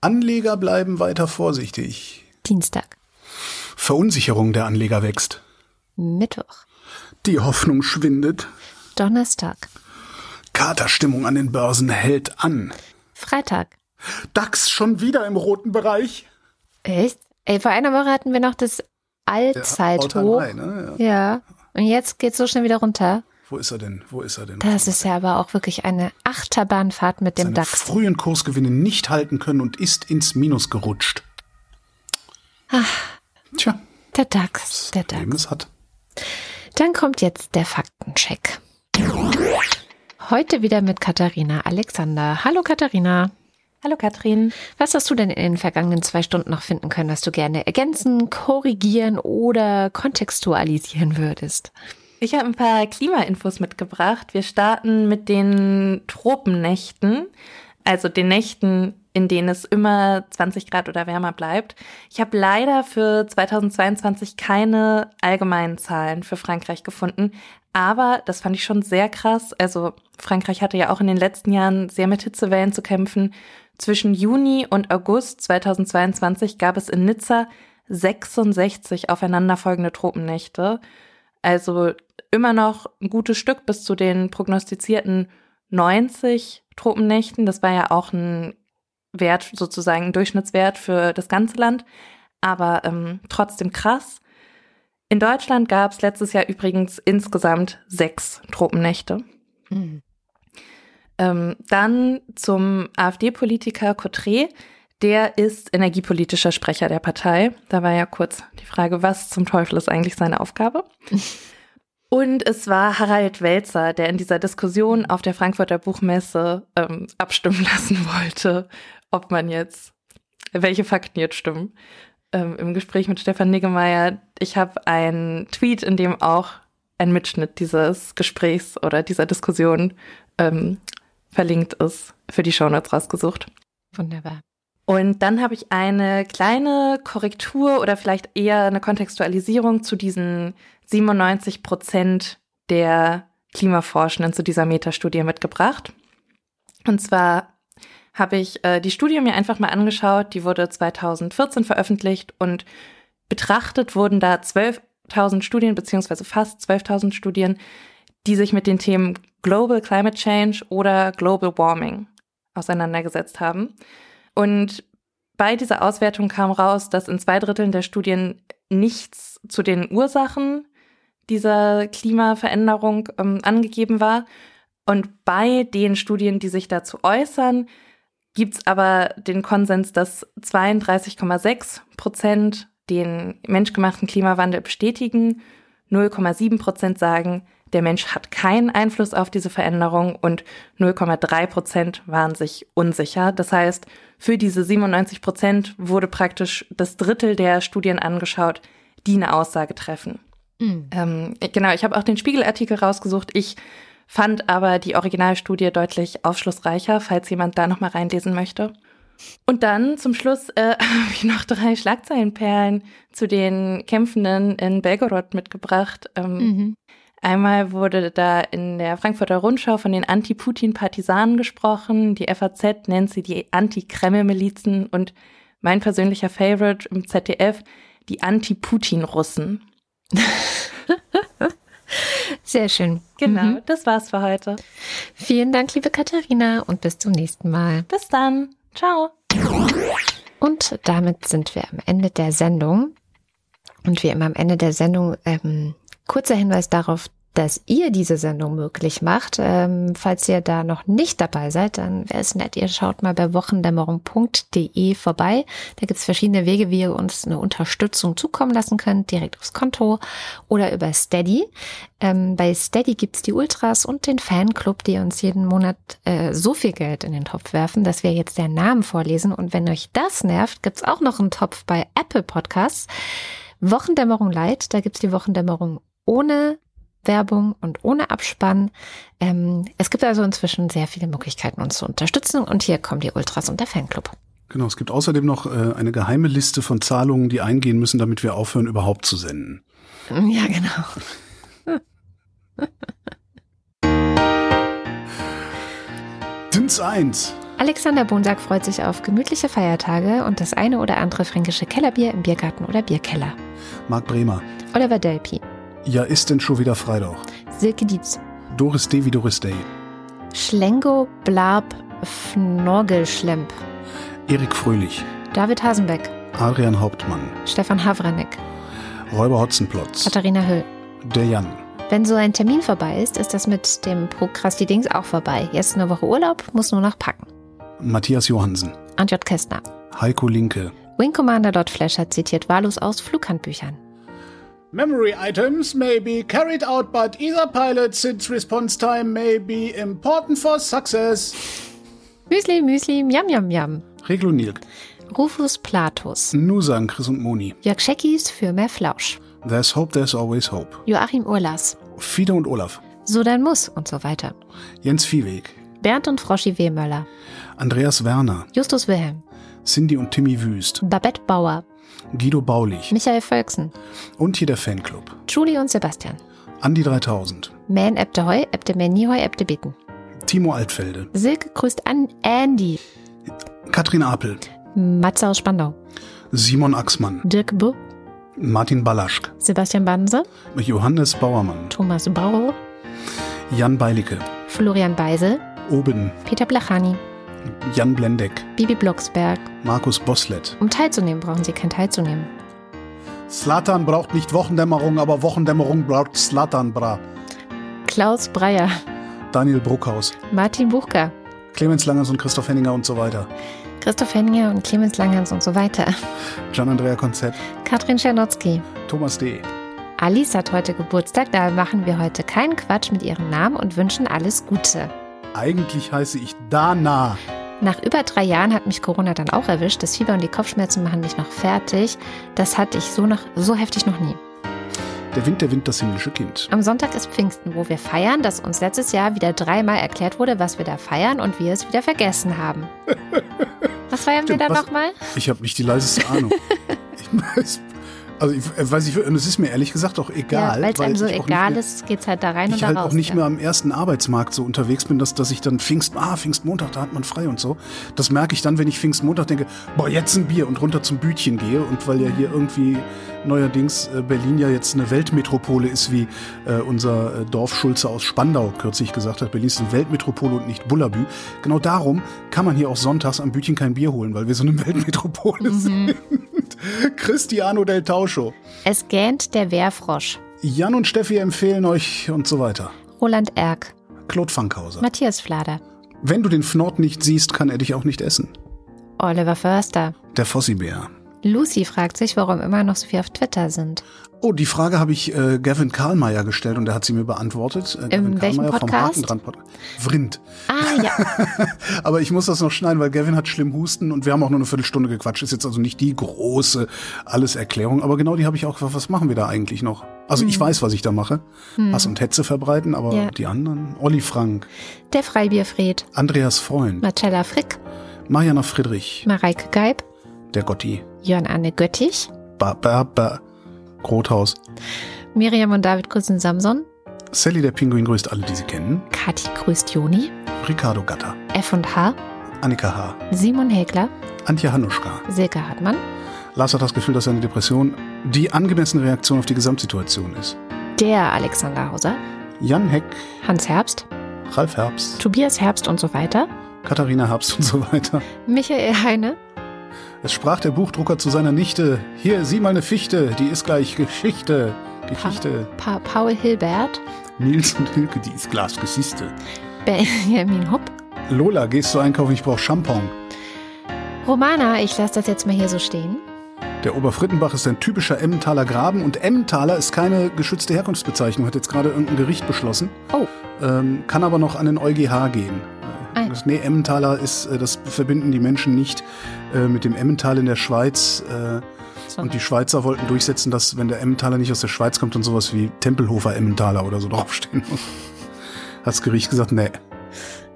Anleger bleiben weiter vorsichtig. Dienstag. Verunsicherung der Anleger wächst. Mittwoch. Die Hoffnung schwindet. Donnerstag. Katerstimmung an den Börsen hält an. Freitag. DAX schon wieder im roten Bereich. Echt? Ey, vor einer Woche hatten wir noch das Allzeithoch. Ja, ne? ja. ja. Und jetzt geht's so schnell wieder runter. Wo ist er denn? Wo ist er denn? Das ist ja aber auch wirklich eine Achterbahnfahrt mit dem Seine DAX. frühen Kursgewinne nicht halten können und ist ins Minus gerutscht. Ach, Tja. Der DAX, der DAX. Leben es hat. Dann kommt jetzt der Faktencheck. Heute wieder mit Katharina Alexander. Hallo Katharina. Hallo Katrin. Was hast du denn in den vergangenen zwei Stunden noch finden können, was du gerne ergänzen, korrigieren oder kontextualisieren würdest? Ich habe ein paar Klimainfos mitgebracht. Wir starten mit den Tropennächten, also den Nächten, in denen es immer 20 Grad oder wärmer bleibt. Ich habe leider für 2022 keine allgemeinen Zahlen für Frankreich gefunden, aber das fand ich schon sehr krass. Also Frankreich hatte ja auch in den letzten Jahren sehr mit Hitzewellen zu kämpfen. Zwischen Juni und August 2022 gab es in Nizza 66 aufeinanderfolgende Tropennächte. Also immer noch ein gutes Stück bis zu den prognostizierten 90 Tropennächten. Das war ja auch ein Wert, sozusagen ein Durchschnittswert für das ganze Land, aber ähm, trotzdem krass. In Deutschland gab es letztes Jahr übrigens insgesamt sechs Tropennächte. Mhm. Ähm, dann zum AfD-Politiker Cotré. Der ist energiepolitischer Sprecher der Partei. Da war ja kurz die Frage, was zum Teufel ist eigentlich seine Aufgabe? Und es war Harald Welzer, der in dieser Diskussion auf der Frankfurter Buchmesse ähm, abstimmen lassen wollte, ob man jetzt, welche Fakten jetzt stimmen. Ähm, Im Gespräch mit Stefan Niggemeier, ich habe einen Tweet, in dem auch ein Mitschnitt dieses Gesprächs oder dieser Diskussion ähm, verlinkt ist, für die Shownotes rausgesucht. Wunderbar. Und dann habe ich eine kleine Korrektur oder vielleicht eher eine Kontextualisierung zu diesen 97 Prozent der Klimaforschenden zu dieser Metastudie mitgebracht. Und zwar habe ich äh, die Studie mir einfach mal angeschaut. Die wurde 2014 veröffentlicht und betrachtet wurden da 12.000 Studien, beziehungsweise fast 12.000 Studien, die sich mit den Themen Global Climate Change oder Global Warming auseinandergesetzt haben. Und bei dieser Auswertung kam raus, dass in zwei Dritteln der Studien nichts zu den Ursachen dieser Klimaveränderung ähm, angegeben war. Und bei den Studien, die sich dazu äußern, gibt es aber den Konsens, dass 32,6 Prozent den menschgemachten Klimawandel bestätigen, 0,7 Prozent sagen, der Mensch hat keinen Einfluss auf diese Veränderung und 0,3 Prozent waren sich unsicher. Das heißt, für diese 97 Prozent wurde praktisch das Drittel der Studien angeschaut, die eine Aussage treffen. Mhm. Ähm, genau, ich habe auch den Spiegelartikel rausgesucht. Ich fand aber die Originalstudie deutlich aufschlussreicher, falls jemand da nochmal reinlesen möchte. Und dann zum Schluss äh, habe ich noch drei Schlagzeilenperlen zu den Kämpfenden in Belgorod mitgebracht. Ähm, mhm. Einmal wurde da in der Frankfurter Rundschau von den Anti-Putin-Partisanen gesprochen. Die FAZ nennt sie die Anti-Kreml-Milizen und mein persönlicher Favorite im ZDF, die Anti-Putin-Russen. Sehr schön. Genau, mhm. das war's für heute. Vielen Dank, liebe Katharina, und bis zum nächsten Mal. Bis dann. Ciao. Und damit sind wir am Ende der Sendung. Und wie immer am Ende der Sendung ähm, Kurzer Hinweis darauf, dass ihr diese Sendung möglich macht. Ähm, falls ihr da noch nicht dabei seid, dann wäre es nett, ihr schaut mal bei wochendämmerung.de vorbei. Da gibt es verschiedene Wege, wie ihr uns eine Unterstützung zukommen lassen könnt, direkt aufs Konto oder über Steady. Ähm, bei Steady gibt's die Ultras und den Fanclub, die uns jeden Monat äh, so viel Geld in den Topf werfen, dass wir jetzt den Namen vorlesen. Und wenn euch das nervt, gibt's auch noch einen Topf bei Apple Podcasts. Wochendämmerung Light, da gibt's die Wochendämmerung ohne Werbung und ohne Abspann. Ähm, es gibt also inzwischen sehr viele Möglichkeiten, uns zu unterstützen. Und hier kommen die Ultras und der Fanclub. Genau, es gibt außerdem noch äh, eine geheime Liste von Zahlungen, die eingehen müssen, damit wir aufhören, überhaupt zu senden. Ja, genau. Dins 1. Alexander Bonsack freut sich auf gemütliche Feiertage und das eine oder andere fränkische Kellerbier im Biergarten oder Bierkeller. Marc Bremer. Oliver Delpi. Ja, ist denn schon wieder Freitag? Silke Dietz. Doris D. wie Doris Day. Schlengo Blab Fnorgelschlemp. Erik Fröhlich. David Hasenbeck. Adrian Hauptmann. Stefan Havranek. Räuber Hotzenplotz. Katharina Höll. Der Jan. Wenn so ein Termin vorbei ist, ist das mit dem Prokrastidings auch vorbei. Jetzt eine Woche Urlaub, muss nur noch packen. Matthias Johansen. Antjot Kästner. Heiko Linke. Wing Commander Dot Flasher zitiert wahllos aus Flughandbüchern. Memory items may be carried out by either pilot since response time may be important for success. Müsli, Müsli, Miam, Miam, Miam. Reglo Nilk. Rufus Platus. Nusan, Chris und Moni. Jörg Scheckis für mehr Flausch. There's hope, there's always hope. Joachim Urlas. Fido und Olaf. So dann muss und so weiter. Jens Viehweg. Bernd und Froschi Wehmöller. Andreas Werner. Justus Wilhelm. Cindy und Timmy Wüst. Babette Bauer. Guido Baulich. Michael Völksen. Und hier der Fanclub. Julie und Sebastian. Andi 3000. Man Ebte Heu, Ebte Heu, Ebte Bitten. Timo Altfelde. Silke grüßt an Andy. Katrin Apel. Matze aus Spandau. Simon Axmann. Dirk Bu. Martin Balaschk. Sebastian Banse. Johannes Bauermann. Thomas Bauer. Jan Beilicke. Florian Beisel. Oben. Peter Blachani. Jan Blendeck. Bibi Blocksberg. Markus Boslett. Um teilzunehmen, brauchen Sie kein teilzunehmen. Slatan braucht nicht Wochendämmerung, aber Wochendämmerung braucht Slatan bra. Klaus Breyer. Daniel Bruckhaus. Martin Buchka. Clemens Langers und Christoph Henninger und so weiter. Christoph Henninger und Clemens Langers und so weiter. Gian-Andrea Konzett. Katrin Czernotzki. Thomas D. Alice hat heute Geburtstag, da machen wir heute keinen Quatsch mit ihrem Namen und wünschen alles Gute. Eigentlich heiße ich Dana. Nach über drei Jahren hat mich Corona dann auch erwischt. Das Fieber und die Kopfschmerzen machen mich noch fertig. Das hatte ich so, noch, so heftig noch nie. Der Wind, der Wind, das himmlische Kind. Am Sonntag ist Pfingsten, wo wir feiern, dass uns letztes Jahr wieder dreimal erklärt wurde, was wir da feiern und wir es wieder vergessen haben. Was feiern Stimmt, wir da nochmal? Ich habe nicht die leiseste Ahnung. ich weiß, also ich äh, weiß ich, und es ist mir ehrlich gesagt auch egal. Ja, weil es einem so egal mehr, ist, geht es halt da rein und da halt raus. Ich auch nicht ja. mehr am ersten Arbeitsmarkt so unterwegs bin, dass, dass ich dann Pfingst, ah, Pfingstmontag, da hat man frei und so. Das merke ich dann, wenn ich Pfingstmontag denke, boah, jetzt ein Bier und runter zum Bütchen gehe. Und weil ja hier irgendwie neuerdings äh, Berlin ja jetzt eine Weltmetropole ist, wie äh, unser äh, Dorfschulze aus Spandau kürzlich gesagt hat, Berlin ist eine Weltmetropole und nicht Bullabü. Genau darum kann man hier auch sonntags am Bütchen kein Bier holen, weil wir so eine Weltmetropole mhm. sind. Cristiano del Tauscho. Es gähnt der Wehrfrosch. Jan und Steffi empfehlen euch und so weiter. Roland Erck. Claude Fankhauser. Matthias Flader. Wenn du den Fnord nicht siehst, kann er dich auch nicht essen. Oliver Förster. Der Fossibär. Lucy fragt sich, warum immer noch so viel auf Twitter sind. Oh, die Frage habe ich äh, Gavin Karlmeier gestellt und er hat sie mir beantwortet. Äh, Gavin Podcast? Vom Podcast. Vrind. Ah, ja. Aber ich muss das noch schneiden, weil Gavin hat schlimm Husten und wir haben auch nur eine Viertelstunde gequatscht. Ist jetzt also nicht die große Alles-Erklärung, aber genau die habe ich auch was machen wir da eigentlich noch? Also hm. ich weiß, was ich da mache. Hm. Hass und Hetze verbreiten, aber ja. die anderen? Olli Frank. Der Freibierfried. Andreas Freund. Marcella Frick. Mariana Friedrich. Mareike Geib. Der Gotti. Jörn Anne Göttich. Ba, ba, ba. Grothaus. Miriam und David grüßen Samson. Sally der Pinguin grüßt alle, die sie kennen. Kathi grüßt Joni. Ricardo Gatter. F und H. Annika H. Simon Häkler. Antje Hanuschka. Silke Hartmann. Lars hat das Gefühl, dass seine Depression die angemessene Reaktion auf die Gesamtsituation ist. Der Alexander Hauser. Jan Heck. Hans Herbst. Ralf Herbst. Tobias Herbst und so weiter. Katharina Herbst und so weiter. Michael Heine. Es sprach der Buchdrucker zu seiner Nichte, hier, sieh mal eine Fichte, die ist gleich Geschichte. Geschichte. Pa pa Paul Hilbert. Nils und Hilke, die ist Glasgesiste. Benjamin Hopp. Lola, gehst du einkaufen, ich brauch Champon. Romana, ich lasse das jetzt mal hier so stehen. Der Oberfrittenbach ist ein typischer Emmentaler Graben und Emmentaler ist keine geschützte Herkunftsbezeichnung, hat jetzt gerade irgendein Gericht beschlossen. Oh. Ähm, kann aber noch an den EuGH gehen. Ah. Das, nee, Emmentaler ist, äh, das verbinden die Menschen nicht äh, mit dem Emmental in der Schweiz. Äh. Und die Schweizer wollten durchsetzen, dass wenn der Emmentaler nicht aus der Schweiz kommt, dann sowas wie Tempelhofer Emmentaler oder so draufstehen muss. Hat das Gericht gesagt, nee.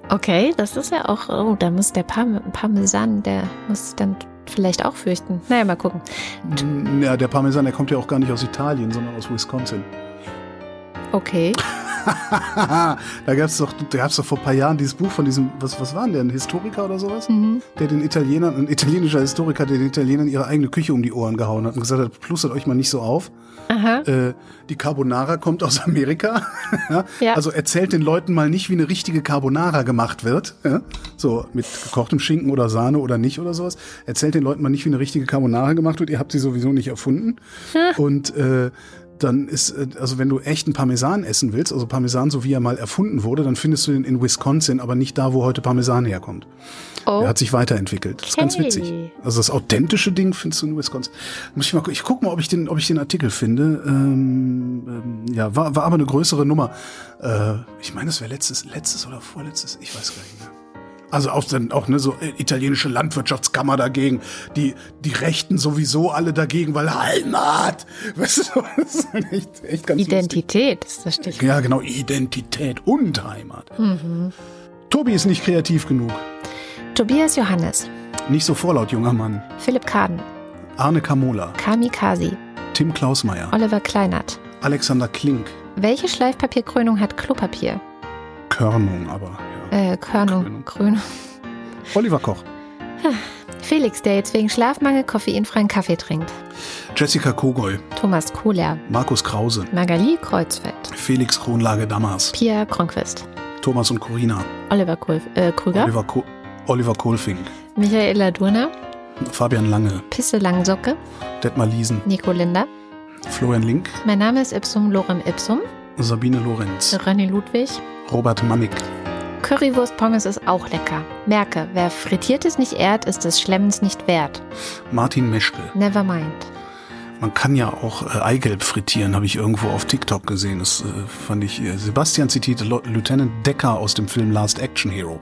Okay, das ist ja auch, oh, da muss der Parm Parmesan, der muss dann vielleicht auch fürchten. Naja, mal gucken. Ja, der Parmesan, der kommt ja auch gar nicht aus Italien, sondern aus Wisconsin. Okay. da gab es doch, da gab's doch vor ein paar Jahren dieses Buch von diesem, was, was war denn der, ein Historiker oder sowas? Mhm. Der den Italienern, ein italienischer Historiker, der den Italienern ihre eigene Küche um die Ohren gehauen hat und gesagt hat, plustert euch mal nicht so auf. Äh, die Carbonara kommt aus Amerika. ja. Also erzählt den Leuten mal nicht, wie eine richtige Carbonara gemacht wird. Ja? So mit gekochtem Schinken oder Sahne oder nicht oder sowas. Erzählt den Leuten mal nicht, wie eine richtige Carbonara gemacht wird. Ihr habt sie sowieso nicht erfunden. und äh, dann ist, äh, also wenn du echten Parmesan essen willst, also Parmesan, so wie er mal erfunden wurde, dann findest du den in Wisconsin, aber nicht da, wo heute Parmesan herkommt. Oh. Er hat sich weiterentwickelt. Das ist ganz witzig. Also das authentische Ding findest du in Wisconsin. Muss ich mal, ich guck mal, ob ich den, ob ich den Artikel finde. Ähm, ähm, ja, war, war aber eine größere Nummer. Äh, ich meine, es wäre letztes, letztes oder vorletztes, ich weiß gar nicht. Also auch, dann, auch ne, so äh, italienische Landwirtschaftskammer dagegen, die, die Rechten sowieso alle dagegen, weil Heimat, weißt du, das ist echt, echt ganz Identität lustig. ist das Stichwort. Ja, genau, Identität und Heimat. Mhm. Tobi ist nicht kreativ genug. Tobias Johannes. Nicht so vorlaut, junger Mann. Philipp Kaden. Arne Kamola. Kami Kasi. Tim Klausmeier. Oliver Kleinert. Alexander Klink. Welche Schleifpapierkrönung hat Klopapier? Körnung, aber äh, Körnung. Krönung. Oliver Koch. Felix, der jetzt wegen Schlafmangel koffeinfreien Kaffee trinkt. Jessica Kogoy. Thomas Kohler. Markus Krause. Magali Kreuzfeld. Felix Kronlage Damas. Pia Kronquist. Thomas und Corina. Oliver Kohl, äh, Krüger. Oliver, Ko Oliver Kohlfink. Michaela Durner. Fabian Lange. Pisse Langsocke. Detmar Liesen. Nico Linder. Florian Link. Mein Name ist Ipsum Lorem Ipsum. Sabine Lorenz. René Ludwig. Robert Mannig. Currywurst Pommes ist auch lecker. Merke, wer Frittiertes nicht ehrt, ist des Schlemmens nicht wert. Martin Meschke. Never mind. Man kann ja auch äh, Eigelb frittieren, habe ich irgendwo auf TikTok gesehen. Das äh, fand ich. Äh, Sebastian zitierte Lieutenant Decker aus dem Film Last Action Hero.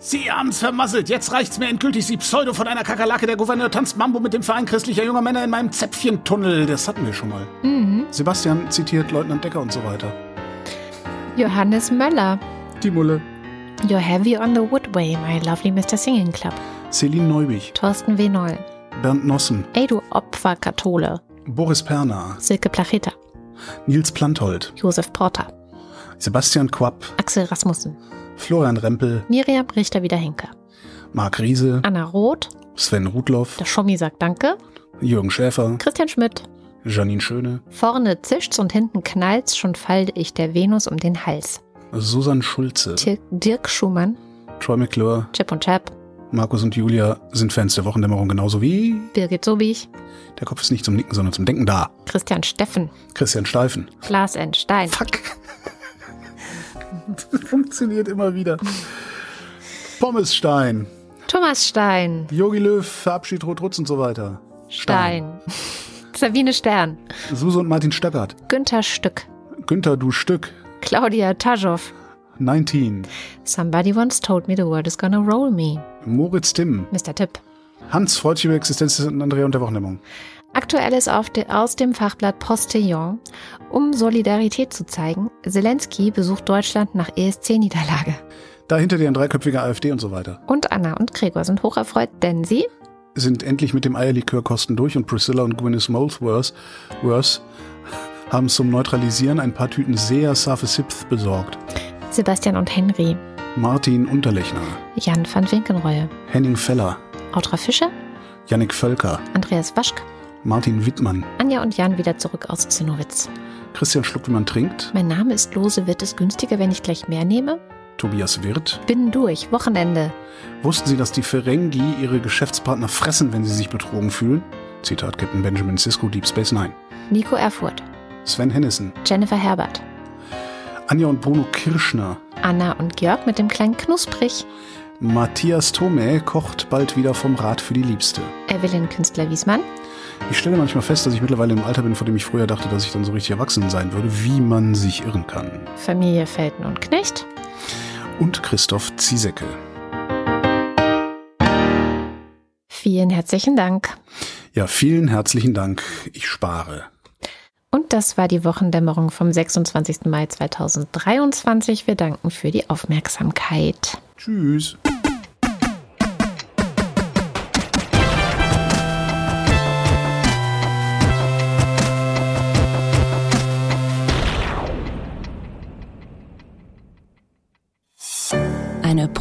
Sie haben's vermasselt. Jetzt reicht's mir endgültig. Sie Pseudo von einer Kakerlake. Der Gouverneur tanzt Mambo mit dem Verein christlicher junger Männer in meinem Zäpfchentunnel. Das hatten wir schon mal. Mhm. Sebastian zitiert Leutnant Decker und so weiter. Johannes Möller. Die Mulle. You're heavy on the woodway, my lovely Mr. Singing Club. Celine Neubig. Thorsten W. Noll. Bernd Nossen. Ey, du Opferkathole. Boris Perner. Silke Placheta. Nils Planthold. Josef Porter. Sebastian Quapp. Axel Rasmussen. Florian Rempel. Miriam Richter-Wiederhenker. Marc Riese. Anna Roth. Sven Rudloff. Der Schommi sagt Danke. Jürgen Schäfer. Christian Schmidt. Janine Schöne. Vorne zischt's und hinten knallt's, schon falte ich der Venus um den Hals. Susan Schulze. Dirk Schumann. Troy McClure. Chip und Chap. Markus und Julia sind Fans der Wochendämmerung genauso wie Birgit Sobich. Der Kopf ist nicht zum Nicken, sondern zum Denken da. Christian Steffen. Christian Steifen. Klaas N. Stein. Fuck. Funktioniert immer wieder. Pommes Stein. Thomas Stein. Yogi Löw, Verabschied Rot Rutz und so weiter. Stein. Sabine Stern. Suse und Martin Stöckert. Günther Stück. Günther, du Stück. Claudia Taschow. 19. Somebody once told me the world is gonna roll me. Moritz Timm. Mr. Tipp. Hans freut sich über Existenz und Andrea und der Wochendämmerung. Aktuelles de, aus dem Fachblatt Postillon. Um Solidarität zu zeigen, Zelensky besucht Deutschland nach ESC-Niederlage. Dahinter die ein dreiköpfige AfD und so weiter. Und Anna und Gregor sind hocherfreut, denn sie sind endlich mit dem Eierlikörkosten durch und Priscilla und Gwyneth Molesworth haben zum Neutralisieren ein paar Tüten sehr Safe Sipth besorgt. Sebastian und Henry. Martin Unterlechner. Jan van Winkenreue. Henning Feller. Autra Fischer. Jannik Völker. Andreas Waschk. Martin Wittmann. Anja und Jan wieder zurück aus Zinnowitz. Christian schluckt, wie man trinkt. Mein Name ist Lose. Wird es günstiger, wenn ich gleich mehr nehme? Tobias Wirth. Bin durch. Wochenende. Wussten Sie, dass die Ferengi ihre Geschäftspartner fressen, wenn sie sich betrogen fühlen? Zitat Captain Benjamin Sisko, Deep Space Nine. Nico Erfurt. Sven Hennissen. Jennifer Herbert. Anja und Bruno Kirschner. Anna und Georg mit dem kleinen Knusprig. Matthias Thome kocht bald wieder vom Rad für die Liebste. Evelyn Künstler Wiesmann. Ich stelle manchmal fest, dass ich mittlerweile im Alter bin, vor dem ich früher dachte, dass ich dann so richtig erwachsen sein würde, wie man sich irren kann. Familie Felten und Knecht. Und Christoph Ziesecke. Vielen herzlichen Dank. Ja, vielen herzlichen Dank. Ich spare. Und das war die Wochendämmerung vom 26. Mai 2023. Wir danken für die Aufmerksamkeit. Tschüss.